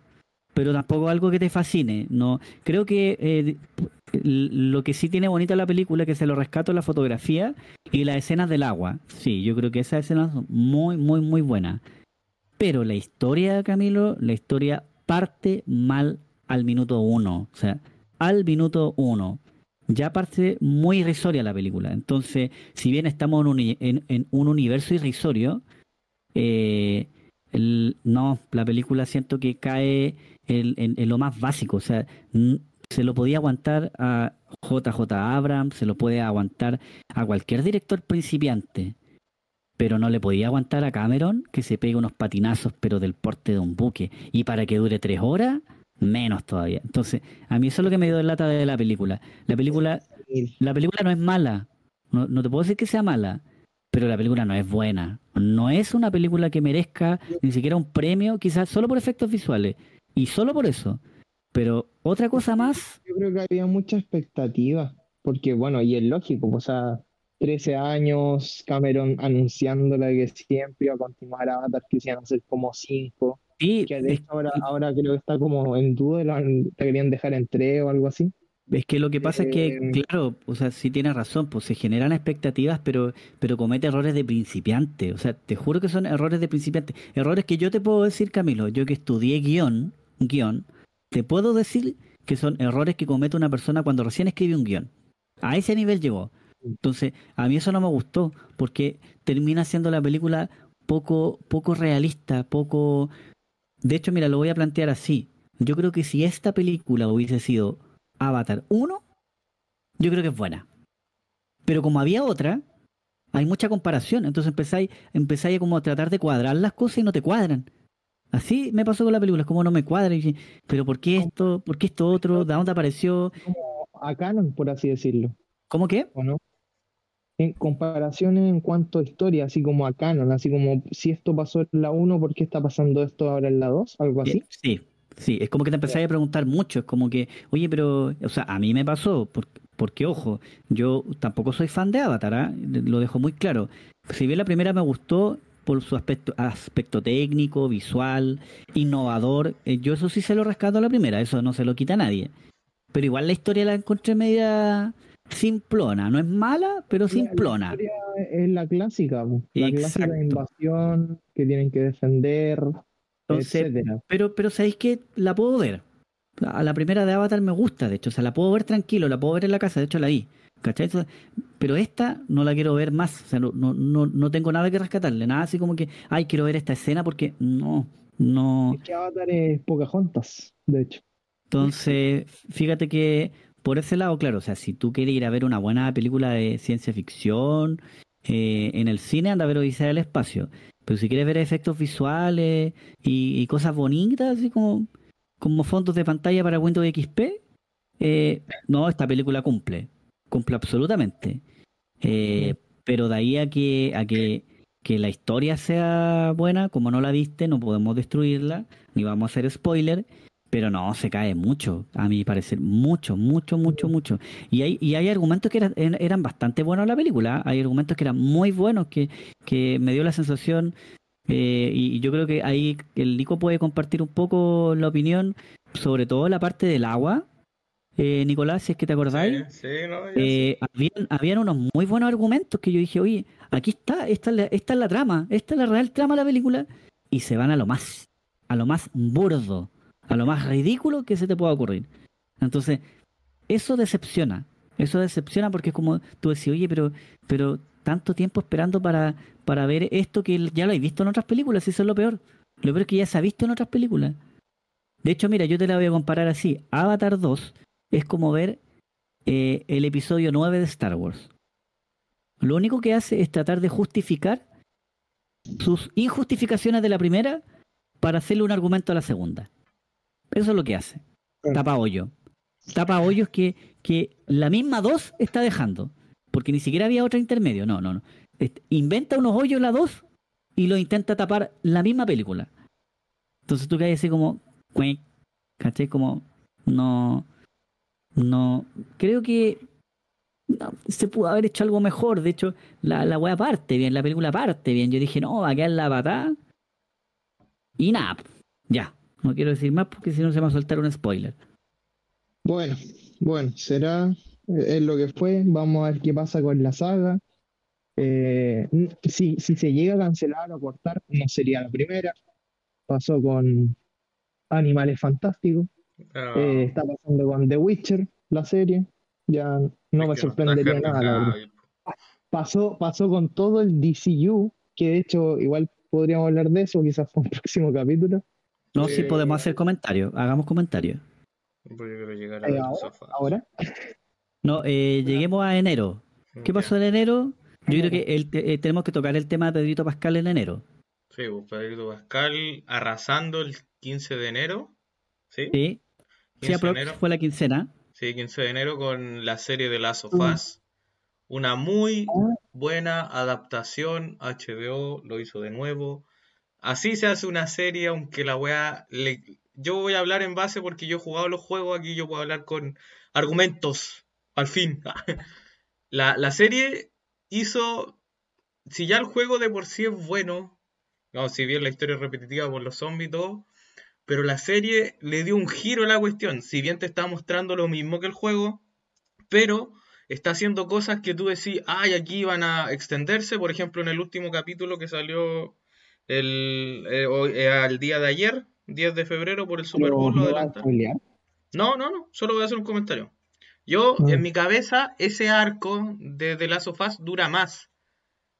pero tampoco algo que te fascine. No, creo que eh, lo que sí tiene bonita la película, que se lo rescato la fotografía y las escenas del agua. Sí, yo creo que esas escenas son muy, muy, muy buenas. Pero la historia, Camilo, la historia parte mal al minuto uno. O sea, al minuto uno. Ya parte muy irrisoria la película. Entonces, si bien estamos en un, universo irrisorio, eh, no, la película siento que cae en, lo más básico. O sea, se lo podía aguantar a JJ Abrams, se lo puede aguantar a cualquier director principiante, pero no le podía aguantar a Cameron que se pegue unos patinazos, pero del porte de un buque. Y para que dure tres horas, menos todavía. Entonces, a mí eso es lo que me dio el lata de la película. La película, la película no es mala. No, no, te puedo decir que sea mala, pero la película no es buena. No es una película que merezca ni siquiera un premio, quizás solo por efectos visuales. Y solo por eso. Pero otra cosa más. Yo creo que había mucha expectativa. Porque, bueno, y es lógico, o sea, 13 años, Cameron anunciándola que siempre iba a continuar Avatar, que iban a ser como 5 Sí, que de hecho ahora, ahora creo que está como en duda, la, querían dejar en tres o algo así. Es que lo que pasa es que, eh, claro, o sea, sí tienes razón, pues se generan expectativas, pero, pero comete errores de principiante. O sea, te juro que son errores de principiante. Errores que yo te puedo decir, Camilo, yo que estudié guion, guion, te puedo decir que son errores que comete una persona cuando recién escribe un guion. A ese nivel llegó. Entonces, a mí eso no me gustó, porque termina siendo la película poco, poco realista, poco, de hecho, mira, lo voy a plantear así. Yo creo que si esta película hubiese sido Avatar 1, yo creo que es buena. Pero como había otra, hay mucha comparación. Entonces empezáis, empezáis como a tratar de cuadrar las cosas y no te cuadran. Así me pasó con la película, es como no me cuadra. Pero ¿por qué esto? ¿Por qué esto otro? ¿De dónde apareció? A canon, por así decirlo. ¿Cómo qué? ¿O no? en comparaciones en cuanto a historia, así como a canon, así como si esto pasó en la 1, ¿por qué está pasando esto ahora en la 2? Algo así. Sí, sí, es como que te empecé a preguntar mucho, es como que, oye, pero, o sea, a mí me pasó, porque, ojo, yo tampoco soy fan de Avatar, ¿ah? lo dejo muy claro. Si bien la primera me gustó por su aspecto, aspecto técnico, visual, innovador, eh, yo eso sí se lo rescato a la primera, eso no se lo quita a nadie. Pero igual la historia la encontré media simplona, no es mala, pero simplona. es la clásica, la clásica de invasión que tienen que defender, etcétera. Pero, pero sabéis que la puedo ver. A la primera de Avatar me gusta, de hecho, o sea, la puedo ver tranquilo, la puedo ver en la casa, de hecho la vi. ¿Cachai? Pero esta no la quiero ver más, o sea, no, no, no, tengo nada que rescatarle, nada así como que, ay, quiero ver esta escena porque no, no. Es que Avatar es Pocahontas, de hecho. Entonces, fíjate que por ese lado, claro, o sea, si tú quieres ir a ver una buena película de ciencia ficción eh, en el cine, anda a ver Odisea del Espacio. Pero si quieres ver efectos visuales y, cosas bonitas, así como, como fondos de pantalla para Windows XP, eh, no, esta película cumple. Cumple absolutamente. Eh, pero de ahí a que, a que, que la historia sea buena, como no la viste, no podemos destruirla, ni vamos a hacer spoiler. Pero no, se cae mucho, a mi parecer, mucho, mucho, mucho, mucho. Y hay, y hay argumentos que eran, bastante buenos en la película, hay argumentos que eran muy buenos, que, que me dio la sensación, eh, y yo creo que ahí el Nico puede compartir un poco la opinión, sobre todo la parte del agua, eh, Nicolás, si es que te acordáis. Sí, no, eh, habían, habían, unos muy buenos argumentos que yo dije, oye, aquí está, esta es, la, esta es la trama, esta es la real trama de la película, y se van a lo más, a lo más burdo a lo más ridículo que se te pueda ocurrir. Entonces, eso decepciona. Eso decepciona porque es como tú decís, oye, pero, pero tanto tiempo esperando para, para ver esto que ya lo he visto en otras películas, eso es lo peor. Lo peor es que ya se ha visto en otras películas. De hecho, mira, yo te la voy a comparar así. Avatar 2 es como ver eh, el episodio 9 de Star Wars. Lo único que hace es tratar de justificar sus injustificaciones de la primera para hacerle un argumento a la segunda. Eso es lo que hace. Tapa hoyo. Tapa hoyos que, que la misma 2 está dejando. Porque ni siquiera había otra intermedio. No, no, no. Inventa unos hoyos la 2 y lo intenta tapar la misma película. Entonces tú caes así como. ¿Caché? Como. No. No. Creo que. se pudo haber hecho algo mejor. De hecho, la, la wea parte bien, la película parte bien. Yo dije, no, va a quedar la patada. Y nada, ya. No quiero decir más porque si no se va a soltar un spoiler. Bueno, bueno, será es lo que fue. Vamos a ver qué pasa con la saga. Eh, si, si se llega a cancelar o cortar, no sería la primera. Pasó con, Animales Fantásticos. Ah, Eh, está pasando con The Witcher, la serie. Ya no me sorprendería nada, la. Pasó, pasó con todo el DCU, que de hecho igual podríamos hablar de eso, quizás para un [laughs] próximo capítulo. No, si Eh, podemos hacer comentarios, hagamos comentarios. Voy a llegar a Eh, ahora, ahora, No, eh, lleguemos a enero. ¿Qué pasó en enero? Yo creo que el- eh, tenemos que tocar el tema de Pedrito Pascal en enero. Sí, pues Pedrito Pascal arrasando el 15 de enero. ¿Sí? Sí, 15 sí de aprox enero. fue la quincena. Sí, 15 de enero con la serie de Last of Mm. Us. Una muy Ah. buena adaptación. HBO lo hizo de nuevo. Así se hace una serie, aunque la wea. le- Yo voy a hablar en base porque yo he jugado los juegos. Aquí yo puedo hablar con argumentos. Al fin. [laughs] La, la serie hizo. Si ya el juego de por sí es bueno. No, si bien la historia es repetitiva por los zombies y todo. Pero la serie le dio un giro a la cuestión. Si bien te está mostrando lo mismo que el juego, pero está haciendo cosas que tú decís, ay, aquí van a extenderse. Por ejemplo, en el último capítulo que salió el, eh, hoy- eh, al día de ayer, 10 de febrero, por el Super Bowl, lo ¿me vas a adelantaron. spoilear? No, no, no, solo voy a hacer un comentario. Yo, Ah. en mi cabeza, ese arco de The Last of Us dura más,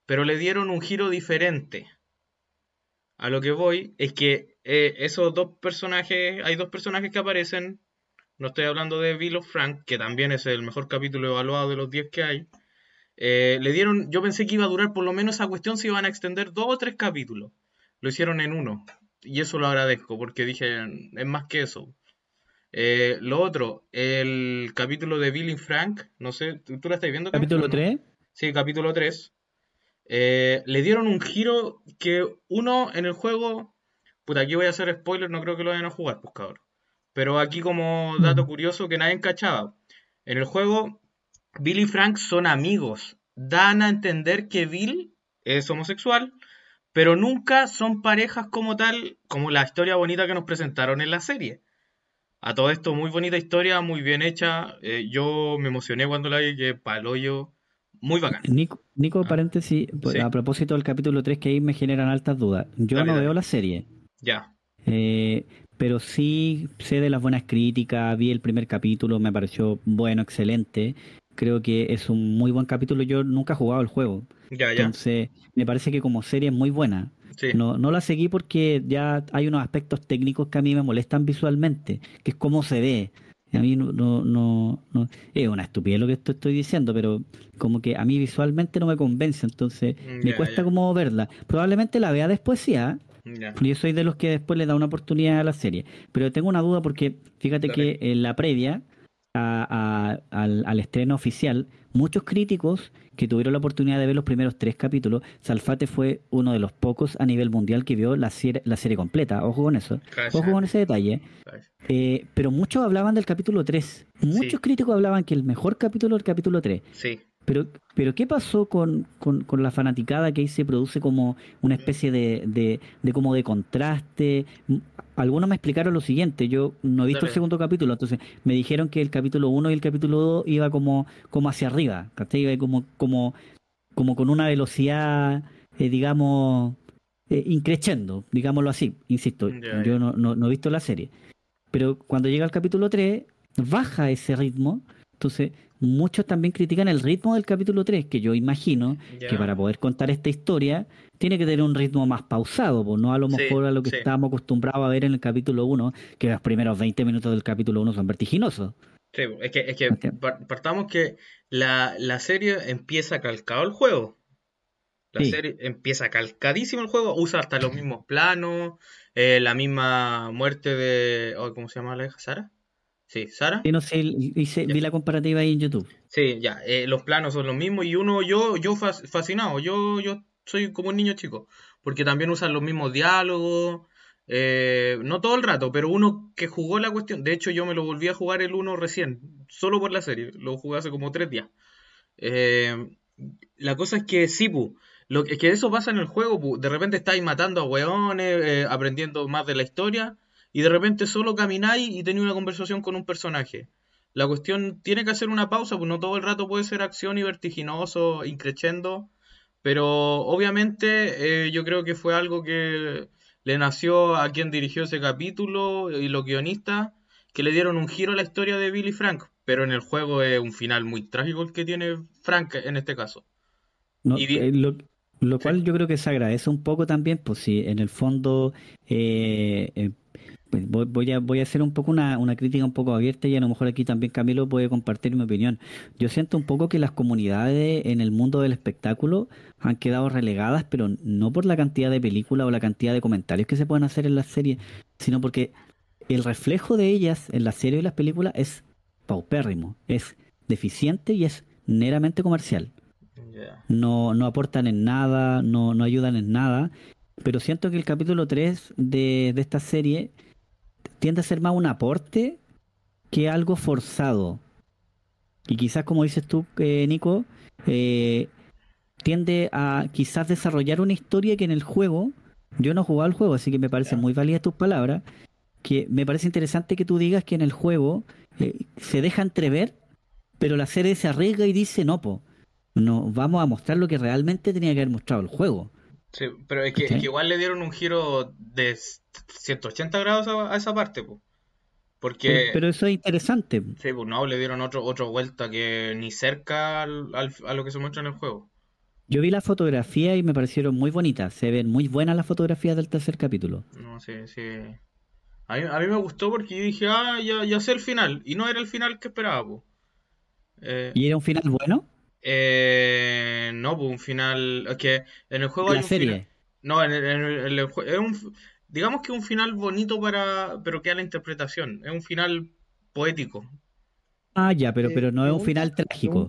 pero le dieron un giro diferente. A lo que voy es que eh, esos dos personajes, hay dos personajes que aparecen. No estoy hablando de Bill of Frank, que también es el mejor capítulo evaluado de los 10 que hay. Eh, le dieron, yo pensé que iba a durar por lo menos esa cuestión, se iban a extender dos o tres capítulos. Lo hicieron en uno. Y eso lo agradezco, porque dije, es más que eso. Eh, lo otro, el capítulo de Bill y Frank, no sé, ¿tú, tú la estás viendo? Capítulo o no? 3. Sí, capítulo 3. Eh, le dieron un giro que uno en el juego, puta, aquí voy a hacer spoiler, no creo que lo vayan a jugar, pues cabrón. Pero aquí como dato curioso que nadie encachaba, en el juego Bill y Frank son amigos, dan a entender que Bill es homosexual, pero nunca son parejas como tal, como la historia bonita que nos presentaron en la serie. A todo esto, muy bonita historia, muy bien hecha. eh, yo me emocioné cuando la vi, que paloyo, muy bacán. Nico, Nico, Ah. paréntesis, pues, Sí. a propósito del capítulo 3, que ahí me generan altas dudas. Yo Dale, no dale. veo la serie, Ya, eh, pero sí sé de las buenas críticas, vi el primer capítulo, me pareció bueno, excelente. Creo que es un muy buen capítulo, yo nunca he jugado el juego, ya, ya. entonces me parece que como serie es muy buena. Sí, No, no la seguí porque ya hay unos aspectos técnicos que a mí me molestan visualmente, que es cómo se ve. A mí no, no, no, no- es una estupidez lo que esto estoy diciendo, pero como que a mí visualmente no me convence, entonces Mm, me cuesta como verla. Probablemente la vea después sí, ¿ah? ya. Yo soy de los que después le da una oportunidad a la serie. Pero tengo una duda porque fíjate Dale. que en la previa a- a- al, al estreno oficial, muchos críticos que tuvieron la oportunidad de ver los primeros tres capítulos, Salfate fue uno de los pocos a nivel mundial que vio la serie, la serie completa. Ojo con eso. Ojo con ese detalle. Eh, pero muchos hablaban del capítulo 3. Muchos Sí. críticos hablaban que el mejor capítulo es el capítulo 3. Sí, Pero, pero ¿qué pasó con, con, con la fanaticada que ahí se produce como una especie de, de, de como de contraste? Algunos me explicaron lo siguiente, yo no he visto Dale. el segundo capítulo, entonces me dijeron que el capítulo 1 y el capítulo 2 iba como, como hacia arriba, ¿cachai? Iba como, como, como con una velocidad, eh, digamos, eh, increciendo, digámoslo así, insisto, Ya, yo ya. no, no, no he visto la serie. Pero cuando llega el capítulo 3, baja ese ritmo, entonces muchos también critican el ritmo del capítulo 3, que yo imagino que para poder contar esta historia tiene que tener un ritmo más pausado, pues no a lo Sí, mejor a lo que sí. estábamos acostumbrados a ver en el capítulo 1, que los primeros 20 minutos del capítulo 1 son vertiginosos. Sí, es que, es que partamos que la, la serie empieza calcado el juego. La Sí. serie empieza calcadísimo el juego, usa hasta los mismos planos, eh, la misma muerte de... oh, ¿Cómo se llama la hija? ¿Sara? Sí, ¿Sara? Y no sé, hice, vi la comparativa ahí en YouTube. Sí, ya, eh, los planos son los mismos y uno, yo, yo fas- fascinado, yo, yo soy como un niño chico, porque también usan los mismos diálogos, eh, no todo el rato, pero uno que jugó la cuestión, de hecho yo me lo volví a jugar el uno recién, solo por la serie, lo jugué hace como tres días. Eh, la cosa es que sí, pu, lo, es que eso pasa en el juego, pu, de repente estáis matando a weones, aprendiendo más de la historia, y de repente solo camináis y tenéis una conversación con un personaje. La cuestión tiene que hacer una pausa, pues no todo el rato puede ser acción y vertiginoso, increchendo, pero obviamente eh, yo creo que fue algo que le nació a quien dirigió ese capítulo y los guionistas que le dieron un giro a la historia de Billy Frank, pero en el juego es un final muy trágico el que tiene Frank en este caso. Eh, lo, cual yo creo que se agradece un poco también, pues si en el fondo eh, eh, pues voy, a, voy a hacer un poco una, una, crítica un poco abierta y a lo mejor aquí también Camilo puede compartir mi opinión. Yo siento un poco que las comunidades en el mundo del espectáculo han quedado relegadas, pero no por la cantidad de películas o la cantidad de comentarios que se pueden hacer en las series, sino porque el reflejo de ellas en las series y las películas es paupérrimo, es deficiente y es meramente comercial. No, no aportan en nada, no, no ayudan en nada, pero siento que el capítulo 3 de, de esta serie tiende a ser más un aporte que algo forzado. Y quizás, como dices tú, eh, Nico, eh, tiende a quizás desarrollar una historia que en el juego, yo no he jugado al juego, así que me parecen muy válidas tus palabras, que me parece interesante que tú digas que en el juego eh, se deja entrever, pero la serie se arriesga y dice, no, po, no, vamos a mostrar lo que realmente tenía que haber mostrado el juego. Sí, pero es que, igual le dieron un giro de 180 grados a, esa parte, pues. Porque... Pero eso es interesante. Sí, pues no, le dieron otro, otra vuelta que ni cerca al, a lo que se muestra en el juego. Yo vi la fotografía y me parecieron muy bonitas. Se ven muy buenas las fotografías del tercer capítulo. No, sí, sí. A mí, a mí me gustó porque yo dije, ah, ya, ya sé el final. Y no era el final que esperaba, pues. ¿Y era un final bueno? Eh, no, pues un final. Es que en el juego hay un serie. no, en el, es un. Digamos que un final bonito para. Pero que a la interpretación. Es un final poético. Ah, ya, pero, pero no es un final trágico.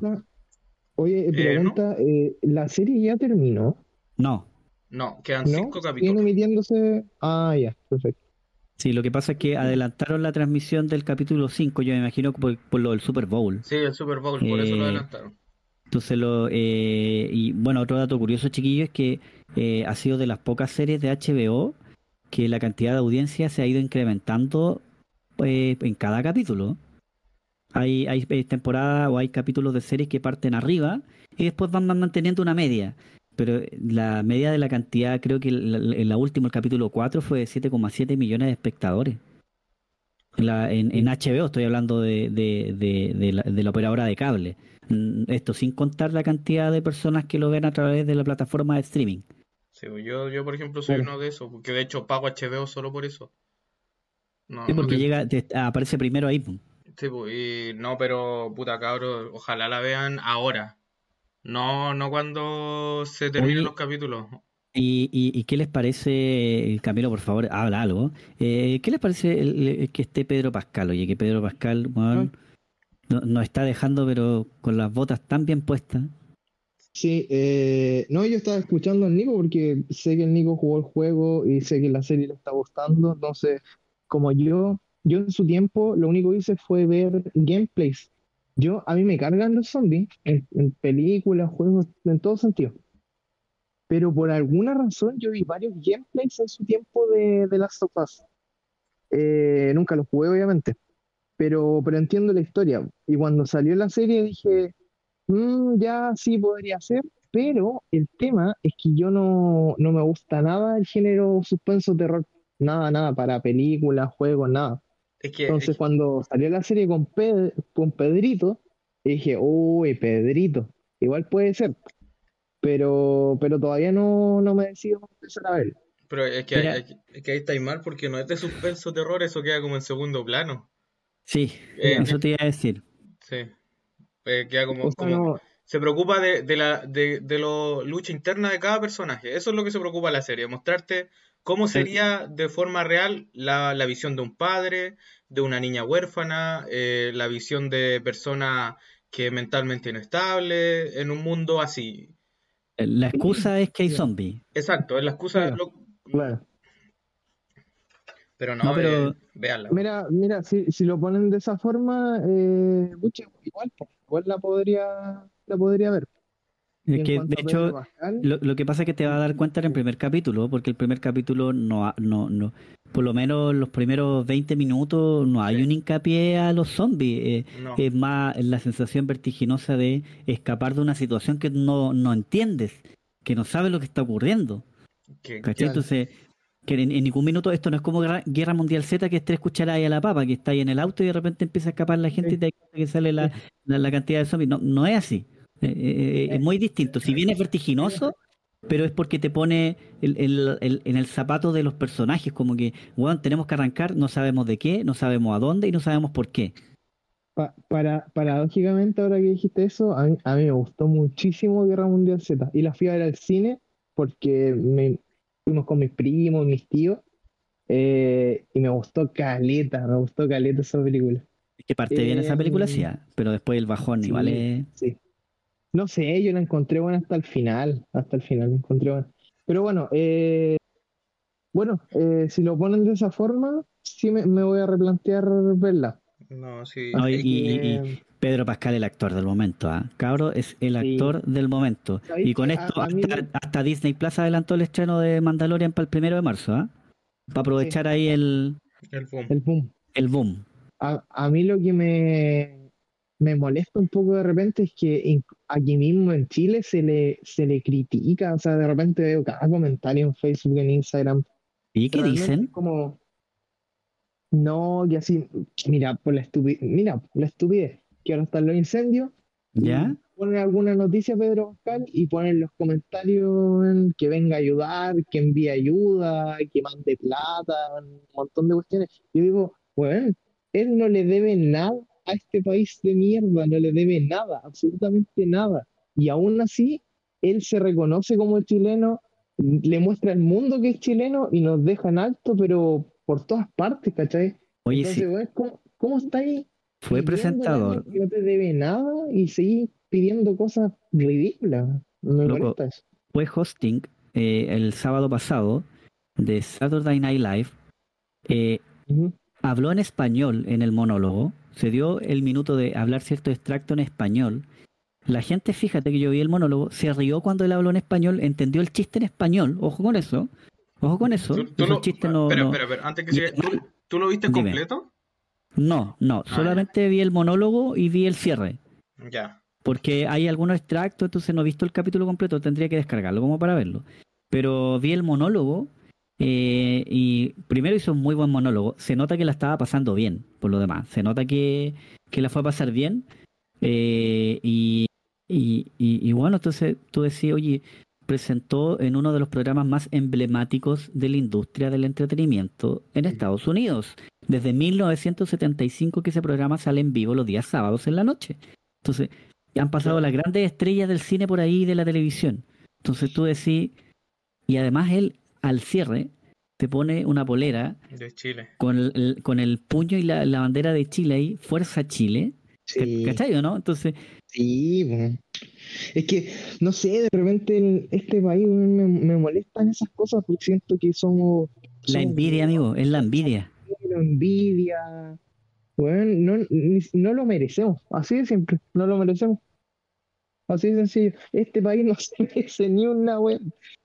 oye, eh, pregunta, eh, ¿la serie ya terminó? No. No, quedan cinco capítulos. emitiéndose. Ah, ya, perfecto. Sí, lo que pasa es que adelantaron la transmisión del capítulo 5, yo me imagino por, por lo del Super Bowl. Sí, el Super Bowl, por eso lo adelantaron. Entonces, lo, eh, y bueno, otro dato curioso, chiquillo, es que eh, ha sido de las pocas series de HBO que la cantidad de audiencia se ha ido incrementando eh, en cada capítulo. Hay, hay temporadas o hay capítulos de series que parten arriba y después van manteniendo una media. Pero la media de la cantidad, creo que en la última, el capítulo 4, fue de 7,7 millones de espectadores. En, la, en, HBO estoy hablando de, de, la, de la operadora de cable. Mm, esto sin contar la cantidad de personas que lo ven a través de la plataforma de streaming. Sí, yo, yo por ejemplo soy uno de esos, porque de hecho pago HBO solo por eso. No, sí, porque llega, aparece primero ahí. Sí, pues, y no, pero puta cabro, ojalá la vean ahora. No, no cuando se terminen los capítulos. ¿Y, y, qué les parece, Camilo, por favor, habla algo? Eh, ¿Qué les parece que esté Pedro Pascal? Oye, que Pedro Pascal, bueno, nos está dejando, pero con las botas tan bien puestas. Sí, eh, no, yo estaba escuchando al Nico porque sé que el Nico jugó el juego y sé que la serie le está gustando. Entonces, como yo, yo en su tiempo lo único que hice fue ver gameplays. Yo, a mí me cargan los zombies en, películas, juegos, en todo sentido. Pero por alguna razón yo vi varios gameplays en su tiempo de, de Last of Us. Eh, nunca los jugué, obviamente pero, pero entiendo la historia. Y cuando salió la serie dije, mm, ya sí podría ser, pero el tema es que yo no, no me gusta nada el género suspenso terror, nada, nada, para películas, juegos, nada. Entonces cuando salió la serie con, con Pedrito, dije, uy, Pedrito, igual puede ser, pero, pero todavía no, no me decido empezar a ver. Pero es que, es que ahí está mal porque no es de suspenso terror, eso queda como en segundo plano. Sí, eh, eso te iba a decir. Sí. Eh, queda como, se preocupa de, de la de, de lo lucha interna de cada personaje. Eso es lo que se preocupa la serie, mostrarte cómo sería de forma real la, la visión de un padre, de una niña huérfana, eh, la visión de persona que mentalmente no estable, en un mundo así. La excusa es que hay zombies. Exacto, es la excusa. claro. Pero no, pero, eh, Mira, mira si, si, lo ponen de esa forma, eh, igual, igual la podría, la podría ver. Es que, de hecho, lo, lo, que pasa es que te va a dar cuenta en el primer capítulo, porque el primer capítulo no, no, no por lo menos los primeros 20 minutos no hay un hincapié a los zombies. Eh, es más la sensación vertiginosa de escapar de una situación que no, no entiendes, que no sabes lo que está ocurriendo. Entonces, que en, ningún minuto esto no es como Guerra, Mundial Z que es tres cucharadas a la papa, que está ahí en el auto y de repente empieza a escapar la gente y te que sale la, la, cantidad de zombies. No, no es así. Eh, eh, es muy distinto. Si bien es vertiginoso, pero es porque te pone en el zapato de los personajes, como que, bueno, tenemos que arrancar, no sabemos de qué, no sabemos a dónde y no sabemos por qué. para, paradójicamente, ahora que dijiste eso, a mí, me gustó muchísimo Guerra Mundial Z y la fui a ver al cine porque me, fuimos con mis primos, mis tíos, eh, y me gustó Caleta, me gustó Caleta esa película. Es que parte bien esa película, sí, ah, pero después el bajón igual es... Sí. No sé, yo la encontré buena hasta el final, hasta el final la encontré buena. Pero bueno, eh, bueno, eh, si lo ponen de esa forma, sí me, voy a replantear verla. No, sí. y, Pedro Pascal, el actor del momento. ¿ah? Cabro es el actor del momento. Y con esto, hasta, Disney Plus adelantó el estreno de Mandalorian para el primero de marzo. ¿ah? Para aprovechar ahí el, el boom. El boom. El boom. A, mí lo que me, me molesta un poco de repente es que aquí mismo en Chile se le, se le critica, o sea, de repente veo cada comentario en Facebook, en Instagram. ¿Y qué dicen? Como, no, que así, mira, por la estupidez, mira, la estupidez, que ahora están los incendios. ¿Ya? Ponen alguna noticia Pedro Pascal y ponen los comentarios que venga a ayudar, que envíe ayuda, que mande plata, un montón de cuestiones. Yo digo, bueno, él no le debe nada a este país de mierda, no le debe nada, absolutamente nada. Y aún así, él se reconoce como chileno, le muestra al mundo que es chileno y nos deja en alto, pero por todas partes, ¿cachai? Oye, Entonces, ¿cómo, ¿cómo, está ahí? Fue presentador. No te debe nada y seguís pidiendo cosas ridículas. Fue hosting eh, el sábado pasado de Saturday Night Live. Eh, habló en español en el monólogo se dio el minuto de hablar cierto extracto en español. La gente, fíjate que yo vi el monólogo, se rió cuando él habló en español, entendió el chiste en español. Ojo con eso. Ojo con eso. ¿Tú, lo, chiste no, espera, espera, antes que siga, ¿tú, lo viste completo? No, no, ah, solamente vi el monólogo y vi el cierre. Ya. Porque hay algunos extractos, entonces no he visto el capítulo completo, tendría que descargarlo como para verlo. Pero vi el monólogo eh, y primero hizo un muy buen monólogo. Se nota que la estaba pasando bien, por lo demás. Se nota que, que la fue a pasar bien. Eh, y, y, y, bueno, entonces tú decías, oye, presentó en uno de los programas más emblemáticos de la industria del entretenimiento en Estados Unidos. Desde 1975 que ese programa sale en vivo los días sábados en la noche. Entonces, han pasado las grandes estrellas del cine por ahí de la televisión. Entonces tú decís, y además él al cierre te pone una polera de Chile. Con el, con el puño y la, bandera de Chile ahí, Fuerza Chile. Sí. ¿Cachai o no? Entonces. Sí, es que, no sé, de repente este país me, me molestan esas cosas porque siento que somos. La envidia, amigo, es la envidia. La envidia. Bueno, no, no lo merecemos, así de simple, no lo merecemos. Así de sencillo. Este país no [laughs] se merece ni una web.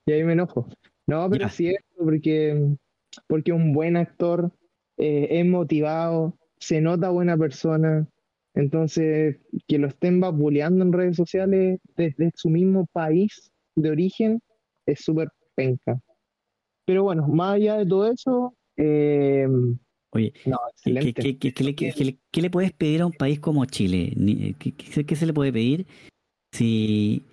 Y ahí me enojo. No, pero es cierto, porque, porque un buen actor eh, es motivado, se nota buena persona, entonces que lo estén vapuleando en redes sociales desde su mismo país de origen es súper penca. Pero bueno, más allá de todo eso, eh, Oye, ¿qué, le, puedes pedir a un país como Chile? ¿Qué, se le puede pedir si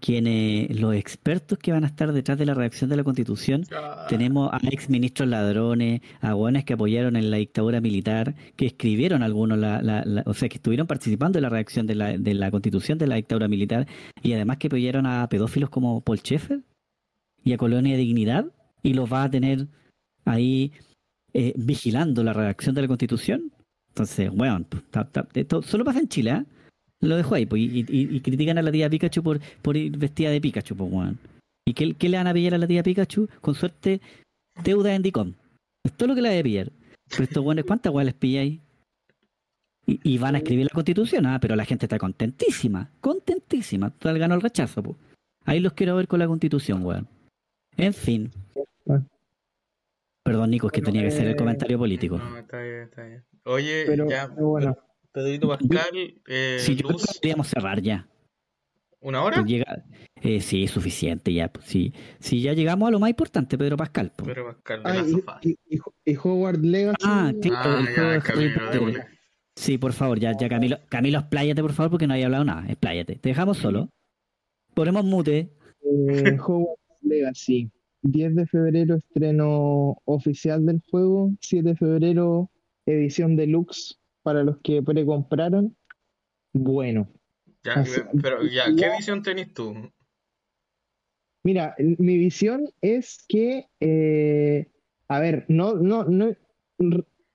quienes los expertos que van a estar detrás de la redacción de la constitución ah. tenemos a ex ministros ladrones a buenos que apoyaron en la dictadura militar que escribieron algunos la, o sea que estuvieron participando en la redacción de la, de la constitución de la dictadura militar y además que apoyaron a pedófilos como Paul Schaeffer y a Colonia de Dignidad y los va a tener ahí eh, vigilando la redacción de la constitución entonces bueno solo pasa en Chile ¿eh? Lo dejo ahí, pues, y, critican a la tía Pikachu por, por ir vestida de Pikachu, pues, weón. ¿Y qué, qué, le van a pillar a la tía Pikachu? Con suerte, deuda en Dicom. Es todo lo que le va a pillar. Pero estos weones, ¿cuántas weas les pilláis? Y, y van a escribir la constitución, ah, pero la gente está contentísima, contentísima. Total ganó el rechazo, pues. Ahí los quiero ver con la constitución, weón. En fin. Perdón, Nico, es que tenía que ser el comentario político. No, está bien, está bien. Oye, ya. Bueno. Pedrito Pascal, eh, sí, yo podríamos cerrar ya. ¿Una hora? Pues eh, sí, es suficiente ya. Pues, sí. sí, ya llegamos a lo más importante, Pedro Pascal. Pues. Pedro Pascal, de ah, y, y, Howard Legacy. Ah, claro, ah, Sí, por favor, ya, ya Camilo, Camilo, expláyate, por favor, porque no hay hablado nada. Expláyate. Te dejamos solo. Ponemos mute. Eh, [laughs] Howard Legacy. 10 de febrero estreno oficial del juego. 7 de febrero edición deluxe para los que precompraron. Bueno, ya, pero ya, ¿qué visión tenés tú? Mira, mi visión es que, eh, a ver, no, no, no,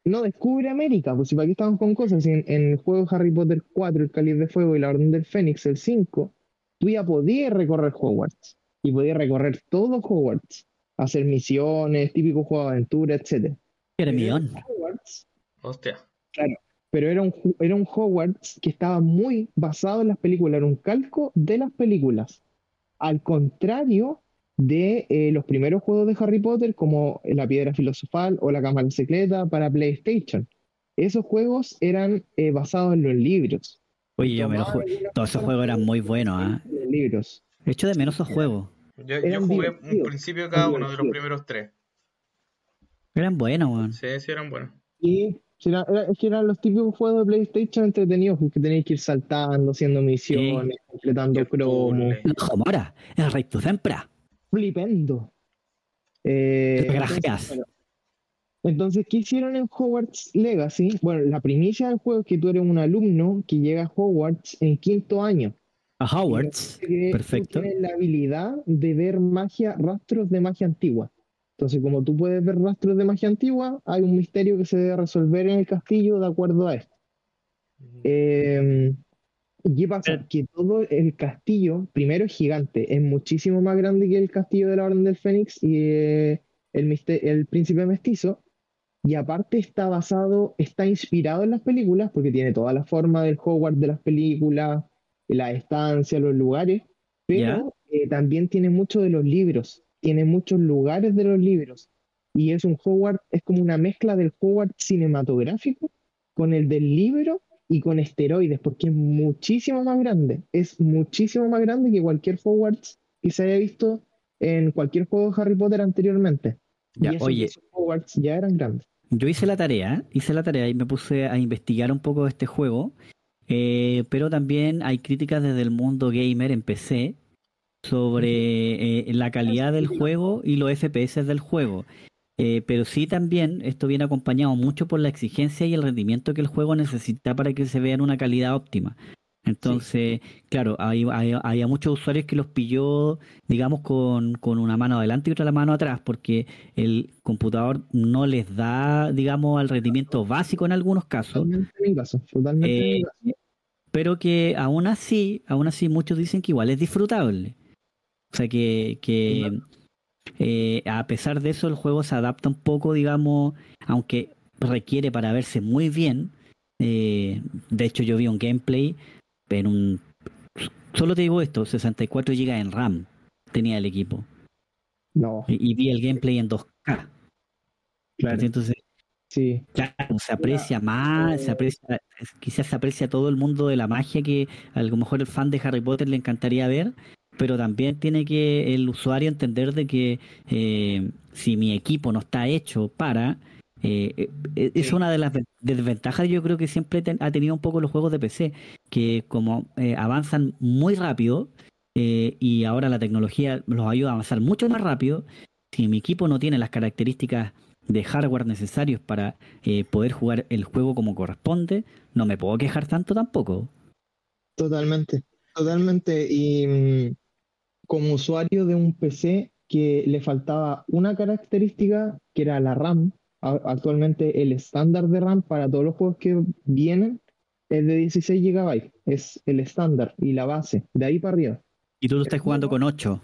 no descubre América, pues si para aquí estamos con cosas, en, en el juego Harry Potter 4, el Cáliz de Fuego y la Orden del Fénix, el 5, tú ya podías recorrer Hogwarts y podías recorrer todo Hogwarts, hacer misiones, típico juego de aventura, etc. Hogwarts, Hostia. Claro, pero era un, era un Hogwarts que estaba muy basado en las películas, era un calco de las películas. Al contrario de eh, los primeros juegos de Harry Potter, como La Piedra Filosofal o La Cámara Secreta para PlayStation. Esos juegos eran eh, basados en los libros. Oye, yo me lo Todos esos juegos eran muy buenos, ¿ah? libros. Hecho de menos esos juegos. Yo, jugué un principio cada uno de los primeros tres. Eran buenos, weón. Sí, sí, eran buenos. Y es que eran los típicos juegos de PlayStation entretenidos, porque tenéis que ir saltando, haciendo misiones, completando cromos. Jomora, el rey tu siempre. Flipendo. Eh, Gracias. Entonces, ¿qué hicieron en Hogwarts Legacy? Bueno, la primicia del juego es que tú eres un alumno que llega a Hogwarts en quinto año. A Hogwarts, perfecto. Tienes la habilidad de ver magia, rastros de magia antigua. Entonces, como tú puedes ver rastros de magia antigua, hay un misterio que se debe resolver en el castillo de acuerdo a esto. Eh, ¿Y qué pasa? Que todo el castillo, primero es gigante, es muchísimo más grande que el castillo de la Orden del Fénix y eh, el, el príncipe mestizo. Y aparte está basado, está inspirado en las películas, porque tiene toda la forma del Hogwarts de las películas, la estancia, los lugares, pero eh, también tiene mucho de los libros tiene muchos lugares de los libros y es un Hogwarts, es como una mezcla del Hogwarts cinematográfico con el del libro y con esteroides, porque es muchísimo más grande, es muchísimo más grande que cualquier Hogwarts que se haya visto en cualquier juego de Harry Potter anteriormente. Ya, oye, Hogwarts ya eran grandes. Yo hice la tarea, hice la tarea y me puse a investigar un poco de este juego, eh, pero también hay críticas desde el mundo gamer en PC sobre eh, la calidad del juego y los FPS del juego. Eh, pero sí también esto viene acompañado mucho por la exigencia y el rendimiento que el juego necesita para que se vea en una calidad óptima. Entonces, claro, hay, hay, muchos usuarios que los pilló, digamos, con, con, una mano adelante y otra la mano atrás, porque el computador no les da, digamos, al rendimiento básico en algunos casos. Eh, pero que aún así, aún así muchos dicen que igual es disfrutable. O sea que, que eh, a pesar de eso el juego se adapta un poco, digamos, aunque requiere para verse muy bien. Eh, de hecho yo vi un gameplay en un... Solo te digo esto, 64 GB en RAM tenía el equipo. No. Y, vi el gameplay en 2K. Claro. Entonces, sí. Claro, se aprecia más, se aprecia, quizás se aprecia todo el mundo de la magia que a lo mejor el fan de Harry Potter le encantaría ver, pero también tiene que el usuario entender de que eh, si mi equipo no está hecho para eh, eh, es una de las desventajas yo creo que siempre ha tenido un poco los juegos de PC que como avanzan muy rápido y ahora la tecnología los ayuda a avanzar mucho más rápido si mi equipo no tiene las características de hardware necesarios para poder jugar el juego como corresponde no me puedo quejar tanto tampoco. Totalmente totalmente y mm, como usuario de un PC que le faltaba una característica que era la RAM. Actualmente el estándar de RAM para todos los juegos que vienen es de 16 GB, es el estándar y la base, de ahí para arriba. ¿Y tú lo estás jugando con 8?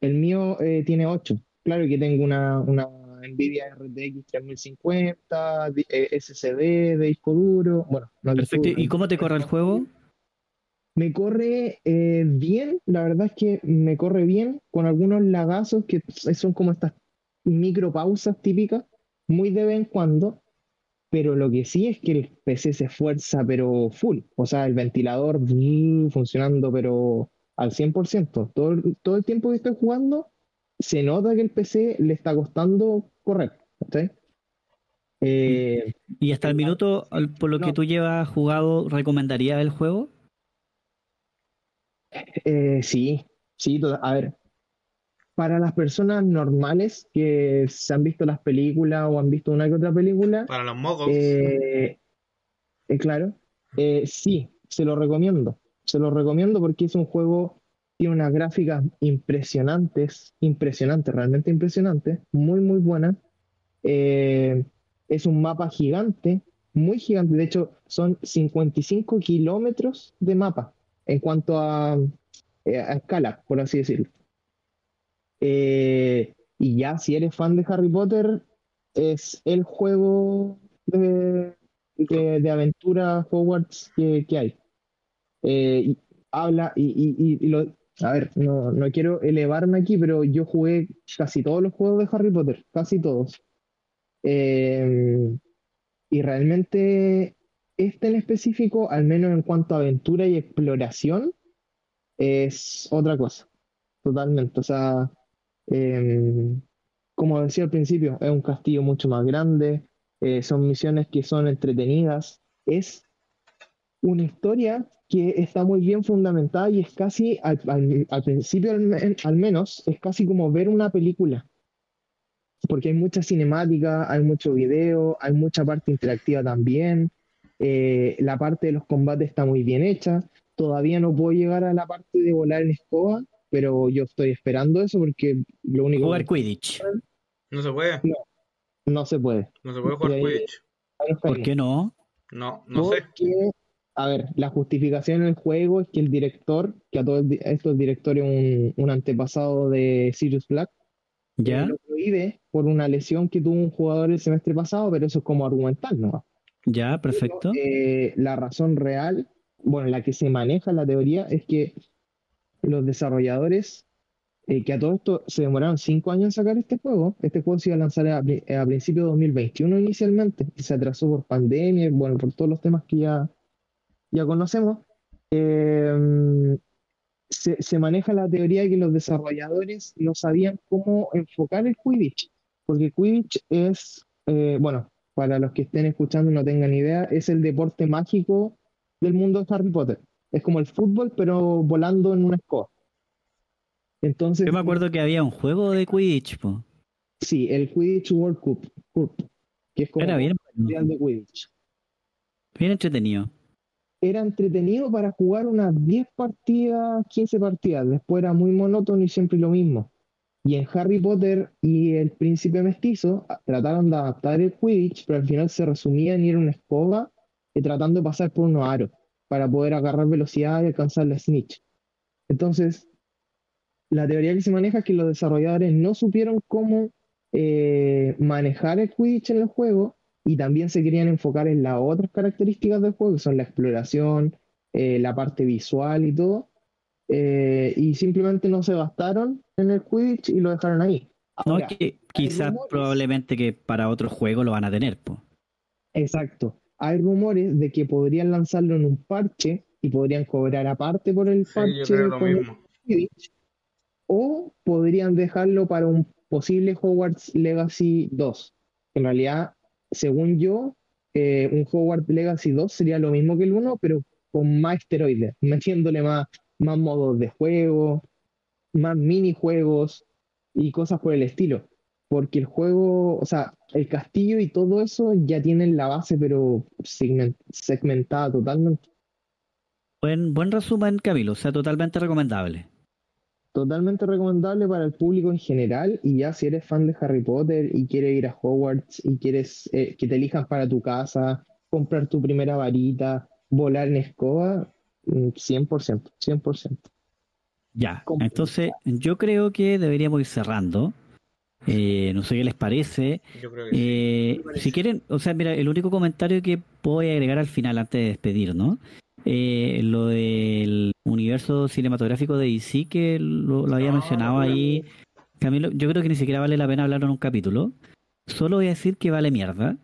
El mío eh, tiene 8. Claro que tengo una, una Nvidia RTX 3050, SSD de disco duro. Bueno, Perfecto. ¿Y cómo te corre el juego? Me corre eh, bien, la verdad es que me corre bien, con algunos lagazos que son como estas micropausas típicas, muy de vez en cuando, pero lo que sí es que el PC se esfuerza, pero full, o sea, el ventilador funcionando, pero al 100%. Todo, todo el tiempo que estoy jugando, se nota que el PC le está costando correr. Eh, ¿Y hasta el minuto, por lo que tú llevas jugado, recomendaría el juego? Eh, sí, sí, a ver, para las personas normales que se han visto las películas o han visto una que otra película. Para los mogos. Eh, eh, claro, sí, se lo recomiendo. Se lo recomiendo porque es un juego, tiene unas gráficas impresionantes, impresionantes, realmente impresionantes, muy, muy buenas. es un mapa gigante, muy gigante. De hecho, son 55 kilómetros de mapa en cuanto a, eh, a escala, por así decirlo. Eh, y ya, si eres fan de Harry Potter, es el juego de, de, aventura Hogwarts que, hay. Eh, habla y, y, lo, a ver, no, no, quiero elevarme aquí, pero yo jugué casi todos los juegos de Harry Potter, casi todos. y realmente este en específico, al menos en cuanto a aventura y exploración, es otra cosa, totalmente. O sea, em, como decía al principio, es un castillo mucho más grande, eh, son misiones que son entretenidas, es una historia que está muy bien fundamentada y es casi, al, principio al, menos, es casi como ver una película. Porque hay mucha cinemática, hay mucho video, hay mucha parte interactiva también. Eh, la parte de los combates está muy bien hecha. Todavía no puedo llegar a la parte de volar en escoba, pero yo estoy esperando eso porque lo único. Jugar Quidditch. No se puede. No, no se puede. No se puede jugar Quidditch. ¿Por qué no? No, no sé. A ver, la justificación en el juego es que el director, que a todos estos directores un, un antepasado de Sirius Black, ¿Ya? lo prohíbe por una lesión que tuvo un jugador el semestre pasado, pero eso es como argumental, ¿no? Ya, perfecto. Eh, la razón real, bueno, la que se maneja en la teoría es que los desarrolladores, eh, que a todo esto se demoraron cinco años en sacar este juego, este juego se iba a lanzar a, a principios de 2021 inicialmente, y se atrasó por pandemia, bueno, por todos los temas que ya, ya conocemos. Em, se, se, maneja la teoría de que los desarrolladores no sabían cómo enfocar el Quidditch, porque Quidditch es, eh, bueno, para los que estén escuchando y no tengan idea, es el deporte mágico del mundo de Harry Potter. Es como el fútbol, pero volando en una escoba. Entonces, Yo me acuerdo que había un juego de Quidditch, po. Sí, el Quidditch World Cup, que es como Era bien, mundial de Quidditch. Bien entretenido. Era entretenido para jugar unas 10 partidas, 15 partidas. Después era muy monótono y siempre lo mismo. Y en Harry Potter y el príncipe mestizo ah, trataron de adaptar el Quidditch, pero al final se resumía en ir a una escoba y tratando de pasar por unos aros para poder agarrar velocidad y alcanzar la snitch. Entonces, la teoría que se maneja es que los desarrolladores no supieron cómo eh, manejar el Quidditch en el juego y también se querían enfocar en las otras características del juego, que son la exploración, eh, la parte visual y todo, eh, y simplemente no se bastaron en el Quidditch y lo dejaron ahí. no, que quizás probablemente que para otro juego lo van a tener. Exacto. Hay rumores de que podrían lanzarlo en un parche y podrían cobrar aparte por el parche Quidditch, o podrían dejarlo para un posible Hogwarts Legacy 2. En realidad, según yo, eh, un Hogwarts Legacy 2 sería lo mismo que el 1, pero con más esteroides, [laughs] metiéndole más, más modos de juego, más minijuegos y cosas por el estilo. Porque el juego, o sea, el castillo y todo eso ya tienen la base, pero segmentada totalmente. Buen, buen resumen, Camilo, o sea, totalmente recomendable. Totalmente recomendable para el público en general y ya si eres fan de Harry Potter y quieres ir a Hogwarts y quieres eh, que te elijan para tu casa, comprar tu primera varita, volar en escoba, 100%, mm, 100%. Ya, entonces yo creo que deberíamos ir cerrando. Eh, no sé qué les parece. Eh, si quieren, o sea, mira, el único comentario que puedo agregar al final antes de despedir, ¿no? Eh, lo del universo cinematográfico de DC que lo, había mencionado ahí. Camilo, yo creo que ni siquiera vale la pena hablarlo en un capítulo. Solo voy a decir que vale mierda.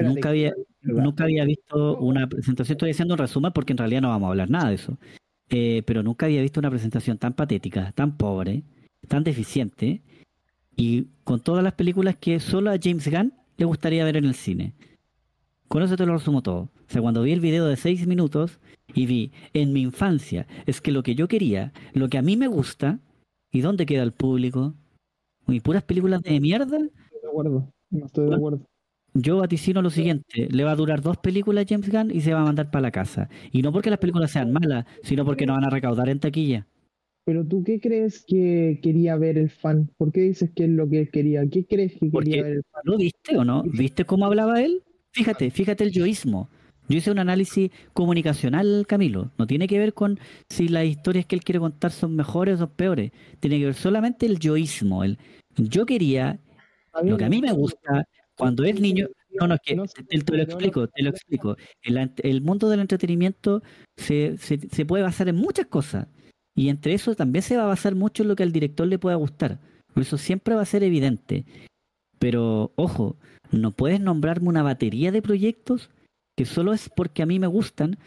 nunca había nunca había visto una presentación. Estoy haciendo un resumen porque en realidad no vamos a hablar nada de eso. Eh, pero nunca había visto una presentación tan patética, tan pobre, tan deficiente, y con todas las películas que solo a James Gunn le gustaría ver en el cine. Con eso te lo resumo todo. O sea, cuando vi el video de seis minutos y vi en mi infancia, es que lo que yo quería, lo que a mí me gusta, ¿y dónde queda el público? ¿Y puras películas de mierda? de acuerdo, no estoy de acuerdo. Yo vaticino lo siguiente, le va a durar dos películas James Gunn y se va a mandar para la casa. Y no porque las películas sean malas, sino porque no van a recaudar en taquilla. Pero tú, ¿qué crees que quería ver el fan? ¿Por qué dices que es lo que él quería? ¿Qué crees que quería ver el fan? ¿Lo viste o no? ¿Viste cómo hablaba él? Fíjate, fíjate el yoísmo. Yo hice un análisis comunicacional, Camilo. No tiene que ver con si las historias que él quiere contar son mejores o peores. Tiene que ver solamente el yoísmo. El, yo quería, lo que a mí me gusta, cuando es niño, no, no, es que te, lo explico, te lo explico. El, mundo del entretenimiento se, se, puede basar en muchas cosas. Y entre eso también se va a basar mucho en lo que al director le pueda gustar. Por eso siempre va a ser evidente. Pero, ojo, no puedes nombrarme una batería de proyectos que solo es porque a mí me gustan.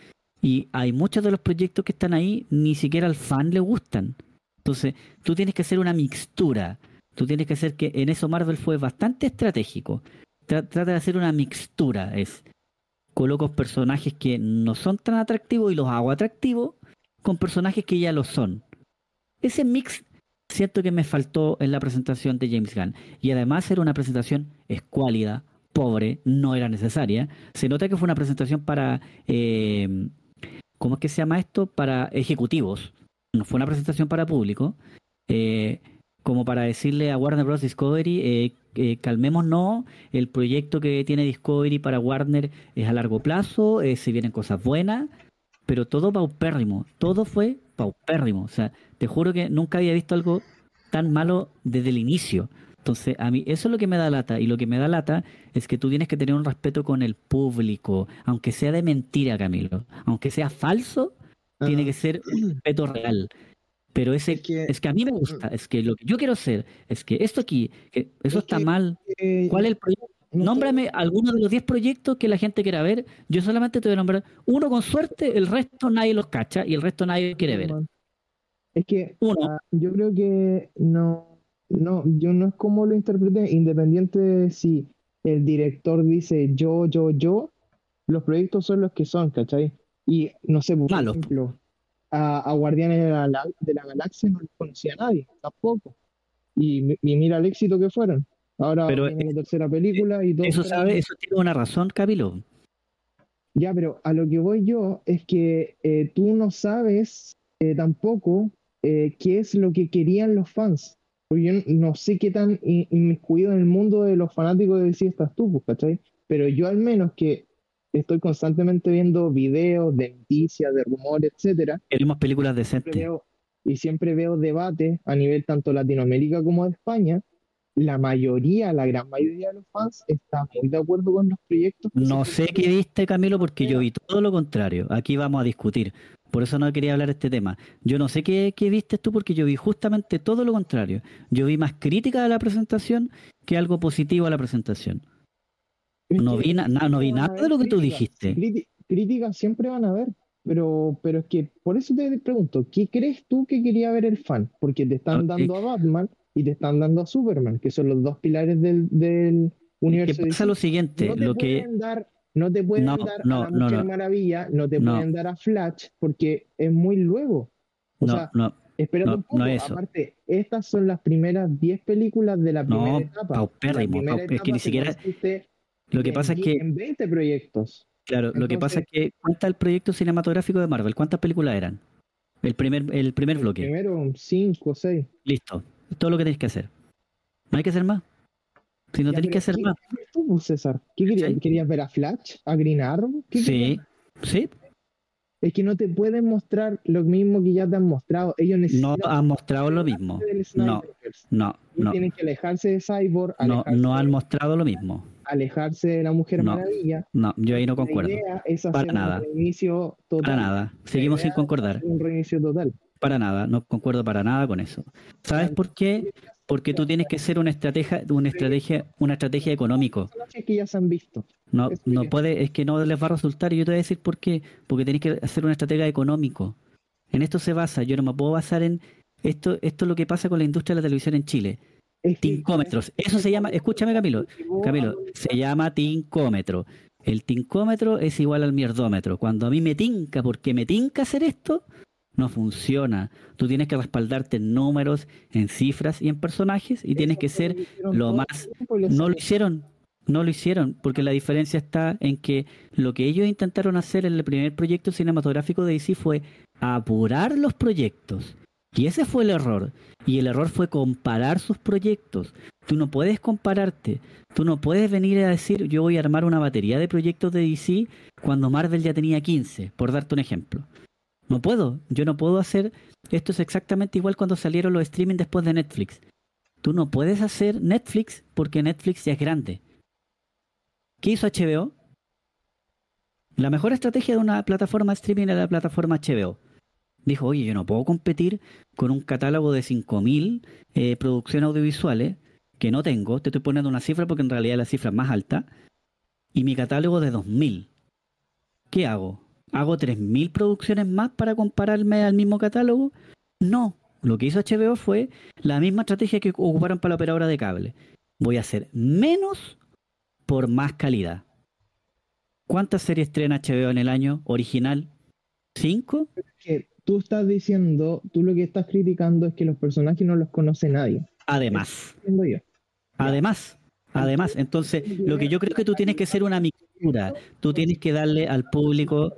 Y hay muchos de los proyectos que están ahí, ni siquiera al fan le gustan. Entonces, tú tienes que hacer una mixtura. Tú tienes que hacer que en eso Marvel fue bastante estratégico trata de hacer una mixtura. Es personajes que no son tan atractivos y los hago atractivos con personajes que ya lo son. Ese mix siento que me faltó en la presentación de James Gunn. Y además era una presentación escuálida, pobre, no era necesaria. Se nota que fue una presentación para, eh, ¿cómo es que se llama esto? Para ejecutivos. No fue una presentación para público. Eh, como para decirle a Warner Bros. Discovery, eh, eh, calmémonos, el proyecto que tiene Discovery para Warner es a largo plazo, eh, se vienen cosas buenas, pero todo paupérrimo, todo fue paupérrimo. O sea, te juro que nunca había visto algo tan malo desde el inicio. Entonces, a mí eso es lo que me da lata. Y lo que me da lata es que tú tienes que tener un respeto con el público, aunque sea de mentira, Camilo. Aunque sea falso, tiene que ser un respeto real. Pero ese, es que, es que a mí me gusta, es que lo que yo quiero hacer, es que esto aquí, que eso está mal. Eh, ¿Cuál es el proyecto? Nómbrame alguno de los 10 proyectos que la gente quiera ver. Yo solamente te voy a nombrar uno con suerte, el resto nadie los cacha y el resto nadie quiere ver. Es que uno. Ah, yo creo que no, no, yo no es como lo interpreté, independiente de si el director dice yo, yo, yo, los proyectos son los que son, ¿cachai? Y no sé, por ejemplo, a, Guardianes de la, de la, Galaxia no los conocía nadie, tampoco. Y, mira el éxito que fueron. Ahora pero, la eh, tercera película y todo. Eso sabe, eso tiene una razón, Camilo. Ya, pero a lo que voy yo es que eh, tú no sabes eh, tampoco qué es lo que querían los fans. Porque yo no sé qué tan inmiscuido en el mundo de los fanáticos de si estás tú, pues, ¿cachai? Pero yo al menos que estoy constantemente viendo videos de noticias, de rumores, etcétera. Queremos películas decentes. y siempre veo debates a nivel tanto Latinoamérica como de España. La mayoría, la gran mayoría de los fans está muy de acuerdo con los proyectos. No sé qué viste, Camilo, porque yo vi todo lo contrario. Aquí vamos a discutir. Por eso no quería hablar de este tema. Yo no sé qué, qué viste tú, porque yo vi justamente todo lo contrario. Yo vi más crítica a la presentación que algo positivo a la presentación. No vi, no vi nada de lo que tú dijiste. Críticas siempre van a haber, pero, pero es que por eso te pregunto, ¿qué crees tú que quería ver el fan? Porque te están dando a Batman y te están dando a Superman, que son los dos pilares del, del universo. ¿Qué pasa lo siguiente? No te lo pueden dar, no te pueden dar a la Mujer Maravilla, no te pueden dar a Flash, porque es muy luego. O sea, no, espera un poco. Aparte, estas son las primeras 10 películas de la primera etapa. es que ni siquiera. Lo que pasa es que. En 20 proyectos. Claro, lo que pasa es que. ¿Cuánta el proyecto cinematográfico de Marvel? ¿Cuántas películas eran? El primer, el primer bloque. Primero, 5 o 6. Listo. todo lo que tenéis que hacer. ¿No hay que hacer más? Si no tenéis que hacer más. tú, César? ¿Qué querías? ¿Querías ver a Flash? ¿A Green Arrow? sí, sí. Es que no te pueden mostrar lo mismo que ya te han mostrado. Ellos necesitan. No han mostrado lo mismo. No, no, no. Tienen que alejarse de Cyborg. No, no han mostrado lo mismo alejarse de la Mujer Maravilla. No, yo ahí no concuerdo. Para nada. Un reinicio total. Para nada. Seguimos sin concordar. Un reinicio total. Para nada, no concuerdo para nada con eso. ¿Sabes por qué? Porque tú tienes que ser una estrategia, una estrategia, una estrategia económico. que ya se han visto. No, no puede, es que no les va a resultar. Y yo te voy a decir por qué. Porque tienes que hacer una estrategia económico. En esto se basa. Yo no me puedo basar en esto. Esto es lo que pasa con la industria de la televisión en Chile. Tincómetros. Eso se llama, escúchame Camilo, Camilo, se llama tincómetro. El tincómetro es igual al mierdómetro. Cuando a mí me tinca, porque me tinca hacer esto, no funciona. Tú tienes que respaldarte en números, en cifras y en personajes y tienes que ser lo más... No lo hicieron, no lo hicieron, porque la diferencia está en que lo que ellos intentaron hacer en el primer proyecto cinematográfico de DC fue apurar los proyectos. Y ese fue el error. Y el error fue comparar sus proyectos. Tú no puedes compararte. Tú no puedes venir a decir yo voy a armar una batería de proyectos de DC cuando Marvel ya tenía 15, por darte un ejemplo. No puedo. Yo no puedo hacer... Esto es exactamente igual cuando salieron los streaming después de Netflix. Tú no puedes hacer Netflix porque Netflix ya es grande. ¿Qué hizo HBO? La mejor estrategia de una plataforma streaming era la plataforma HBO dijo, oye, yo no puedo competir con un catálogo de 5.000 eh, producciones audiovisuales que no tengo, te estoy poniendo una cifra porque en realidad la cifra es más alta, y mi catálogo de 2.000. ¿Qué hago? ¿Hago 3.000 producciones más para compararme al mismo catálogo? No, lo que hizo HBO fue la misma estrategia que ocuparon para la operadora de cable. Voy a hacer menos por más calidad. ¿Cuántas series estrena HBO en el año original? ¿Cinco? tú estás diciendo, tú lo que estás criticando es que los personajes no los conoce nadie. Además. Además. Además, entonces, lo que yo creo que tú tienes que ser una mixtura. Tú tienes que darle al público,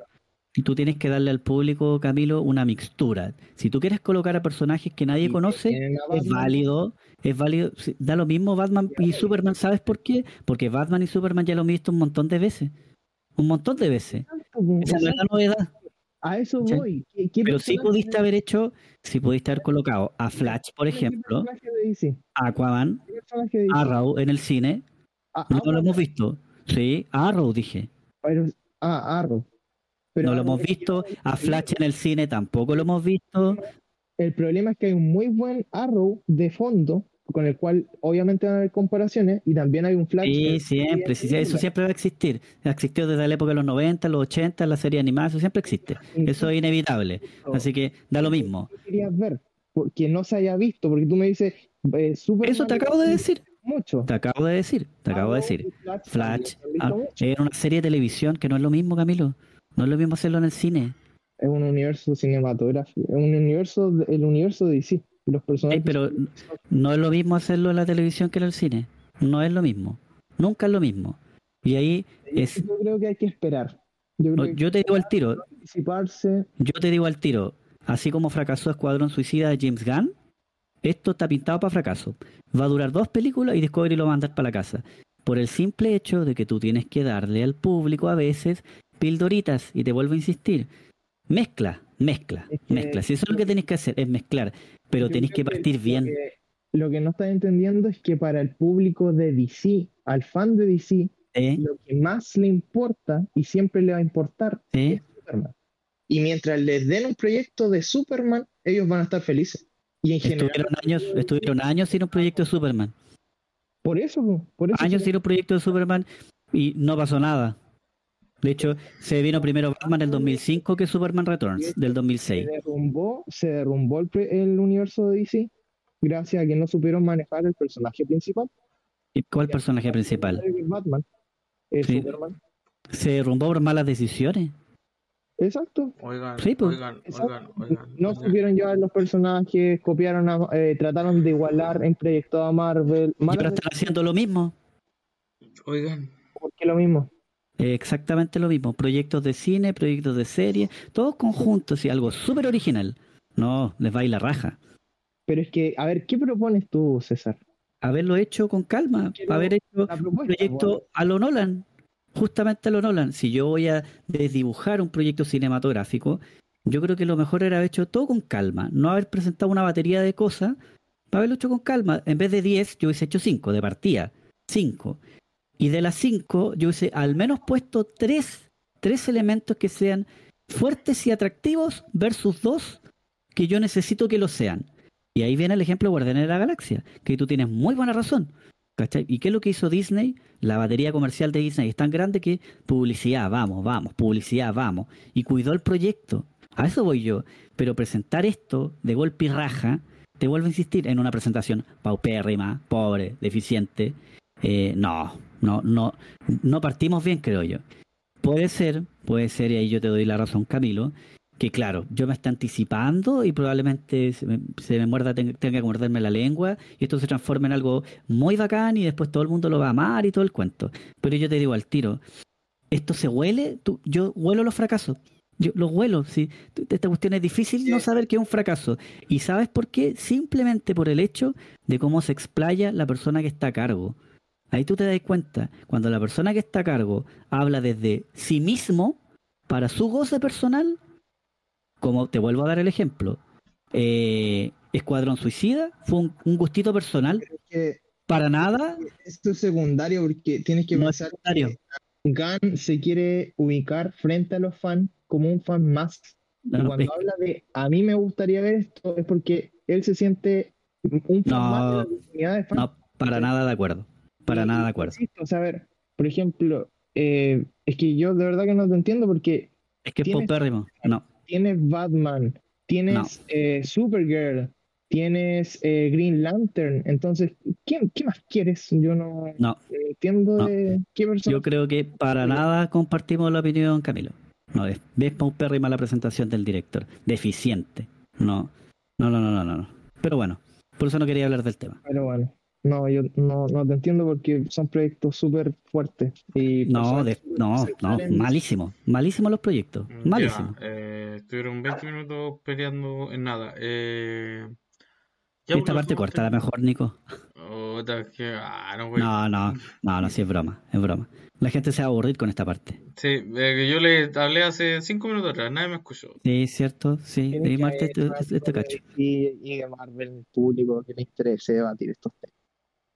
tú tienes que darle al público, Camilo, una mixtura. Si tú quieres colocar a personajes que nadie conoce, es válido, es válido. Da lo mismo Batman y Superman, ¿sabes por qué? Porque Batman y Superman ya lo han visto un montón de veces. Un montón de veces. Esa no es la novedad. A eso voy. Pero sí pudiste haber hecho, si pudiste haber colocado a Flash, por ejemplo, a Aquaman, a Arrow en el cine. no lo hemos visto. Sí, a Arrow dije. ah, Arrow. No lo hemos visto. A Flash en el cine tampoco lo hemos visto. El problema es que hay un muy buen Arrow de fondo con el cual obviamente van a haber comparaciones y también hay un flash. Sí, siempre, sí, eso siempre va a existir. Ha existido desde la época de los 90, los 80, la serie animada, eso siempre existe. Eso es inevitable. Así que da lo mismo. querías ver? Porque no se haya visto, porque tú me dices, eh, Eso te acabo de decir. Mucho. Te acabo de decir, te acabo de decir. Flash, ah, era una serie de televisión que no es lo mismo, Camilo. No es lo mismo hacerlo en el cine. Es un universo cinematográfico, es un universo, el universo de DC los personajes. pero no es lo mismo hacerlo en la televisión que en el cine. No es lo mismo. Nunca es lo mismo. Y ahí es. Yo creo que hay que esperar. Yo, te digo al tiro. Yo te digo al tiro. Así como fracasó Escuadrón Suicida de James Gunn, esto está pintado para fracaso. Va a durar dos películas y Discovery lo va a mandar para la casa. Por el simple hecho de que tú tienes que darle al público a veces pildoritas. Y te vuelvo a insistir. Mezcla, mezcla, mezcla. Si eso es lo que tienes que hacer, es mezclar pero tenéis que partir bien. Lo que, no estás entendiendo es que para el público de DC, al fan de DC, lo que más le importa y siempre le va a importar es Superman. Y mientras les den un proyecto de Superman, ellos van a estar felices. Y en estuvieron, general, años, estuvieron años sin un proyecto de Superman. Por eso, por eso. Años sin un proyecto de Superman y no pasó nada. De hecho, se vino primero Batman en el 2005 que Superman Returns del 2006. Se derrumbó, se derrumbó el, universo de DC gracias a que no supieron manejar el personaje principal. ¿Y cuál personaje principal? Batman. El Superman. Se derrumbó por malas decisiones. Exacto. Oigan, sí, pues. oigan, oigan, No supieron llevar los personajes, copiaron, eh, trataron de igualar en proyecto a Marvel. y ahora están haciendo lo mismo. Oigan. ¿Por qué lo mismo? Exactamente lo mismo. Proyectos de cine, proyectos de serie, todos conjuntos y algo súper original. No, les va a ir la raja. Pero es que, a ver, ¿qué propones tú, César? Haberlo hecho con calma, haber hecho un proyecto a lo Nolan, justamente a lo Nolan. Si yo voy a desdibujar un proyecto cinematográfico, yo creo que lo mejor era haber hecho todo con calma, no haber presentado una batería de cosas, haberlo hecho con calma. En vez de 10, yo hubiese hecho 5 de partida, 5. Y de las cinco, yo hubiese al menos puesto tres, tres elementos que sean fuertes y atractivos versus dos que yo necesito que lo sean. Y ahí viene el ejemplo de Guardianes de la Galaxia, que tú tienes muy buena razón. ¿Cachai? ¿Y qué es lo que hizo Disney? La batería comercial de Disney es tan grande que publicidad, vamos, vamos, publicidad, vamos. Y cuidó el proyecto. A eso voy yo. Pero presentar esto de golpe y raja, te vuelvo a insistir, en una presentación paupérrima, pobre, deficiente, eh, no, no, no, no partimos bien, creo yo. Puede ser, puede ser, y ahí yo te doy la razón, Camilo, que claro, yo me estoy anticipando y probablemente se me, muerda, tenga, que morderme la lengua y esto se transforme en algo muy bacán y después todo el mundo lo va a amar y todo el cuento. Pero yo te digo al tiro, esto se huele, tú, yo huelo los fracasos. Yo los huelo, sí. Esta cuestión es difícil no saber que es un fracaso. ¿Y sabes por qué? Simplemente por el hecho de cómo se explaya la persona que está a cargo. Ahí tú te das cuenta, cuando la persona que está a cargo habla desde sí mismo, para su goce personal, como te vuelvo a dar el ejemplo, eh, Escuadrón Suicida fue un, gustito personal. para nada. Esto es secundario porque tienes que pensar que Gunn se quiere ubicar frente a los fans como un fan más. y cuando habla de a mí me gustaría ver esto es porque él se siente un fan más de la comunidad de fans. No, para nada de acuerdo. Para nada de acuerdo. o sea, a ver, por ejemplo, eh, es que yo de verdad que no te entiendo porque. Es que es popérrimo. No tienes Batman, tienes eh, Supergirl, tienes eh, Green Lantern. Entonces, ¿qué, más quieres? Yo no, entiendo de qué persona. Yo creo que para nada compartimos la opinión, Camilo. No, es, ves paupérrima la presentación del director. Deficiente. No, no, no, no, no, no. Pero bueno, por eso no quería hablar del tema. Pero bueno. No, yo no, no te entiendo porque son proyectos súper fuertes. Y no, no, no, malísimo. Malísimo los proyectos. Malísimo. Eh, estuvieron 20 minutos peleando en nada. Eh, esta parte corta la mejor, Nico. Ah, no, no, no, no, no, sí es broma, es broma. La gente se va a aburrir con esta parte. Sí, eh, yo le hablé hace 5 minutos atrás, nadie me escuchó. Sí, cierto, sí. De Marte este, este cacho. Y, y de Marvel, público que le interese debatir estos temas.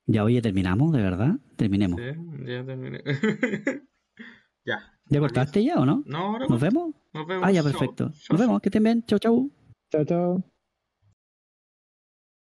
Ya, oye, ¿terminamos? ¿De verdad? Terminemos. Sí, ya terminé. [laughs] ya. ¿Ya cortaste ya o no? No, ahora ¿Nos vemos? Nos vemos. Ah, ya, perfecto. Nos vemos, que estén bien. Chau, chau. Chau, chau.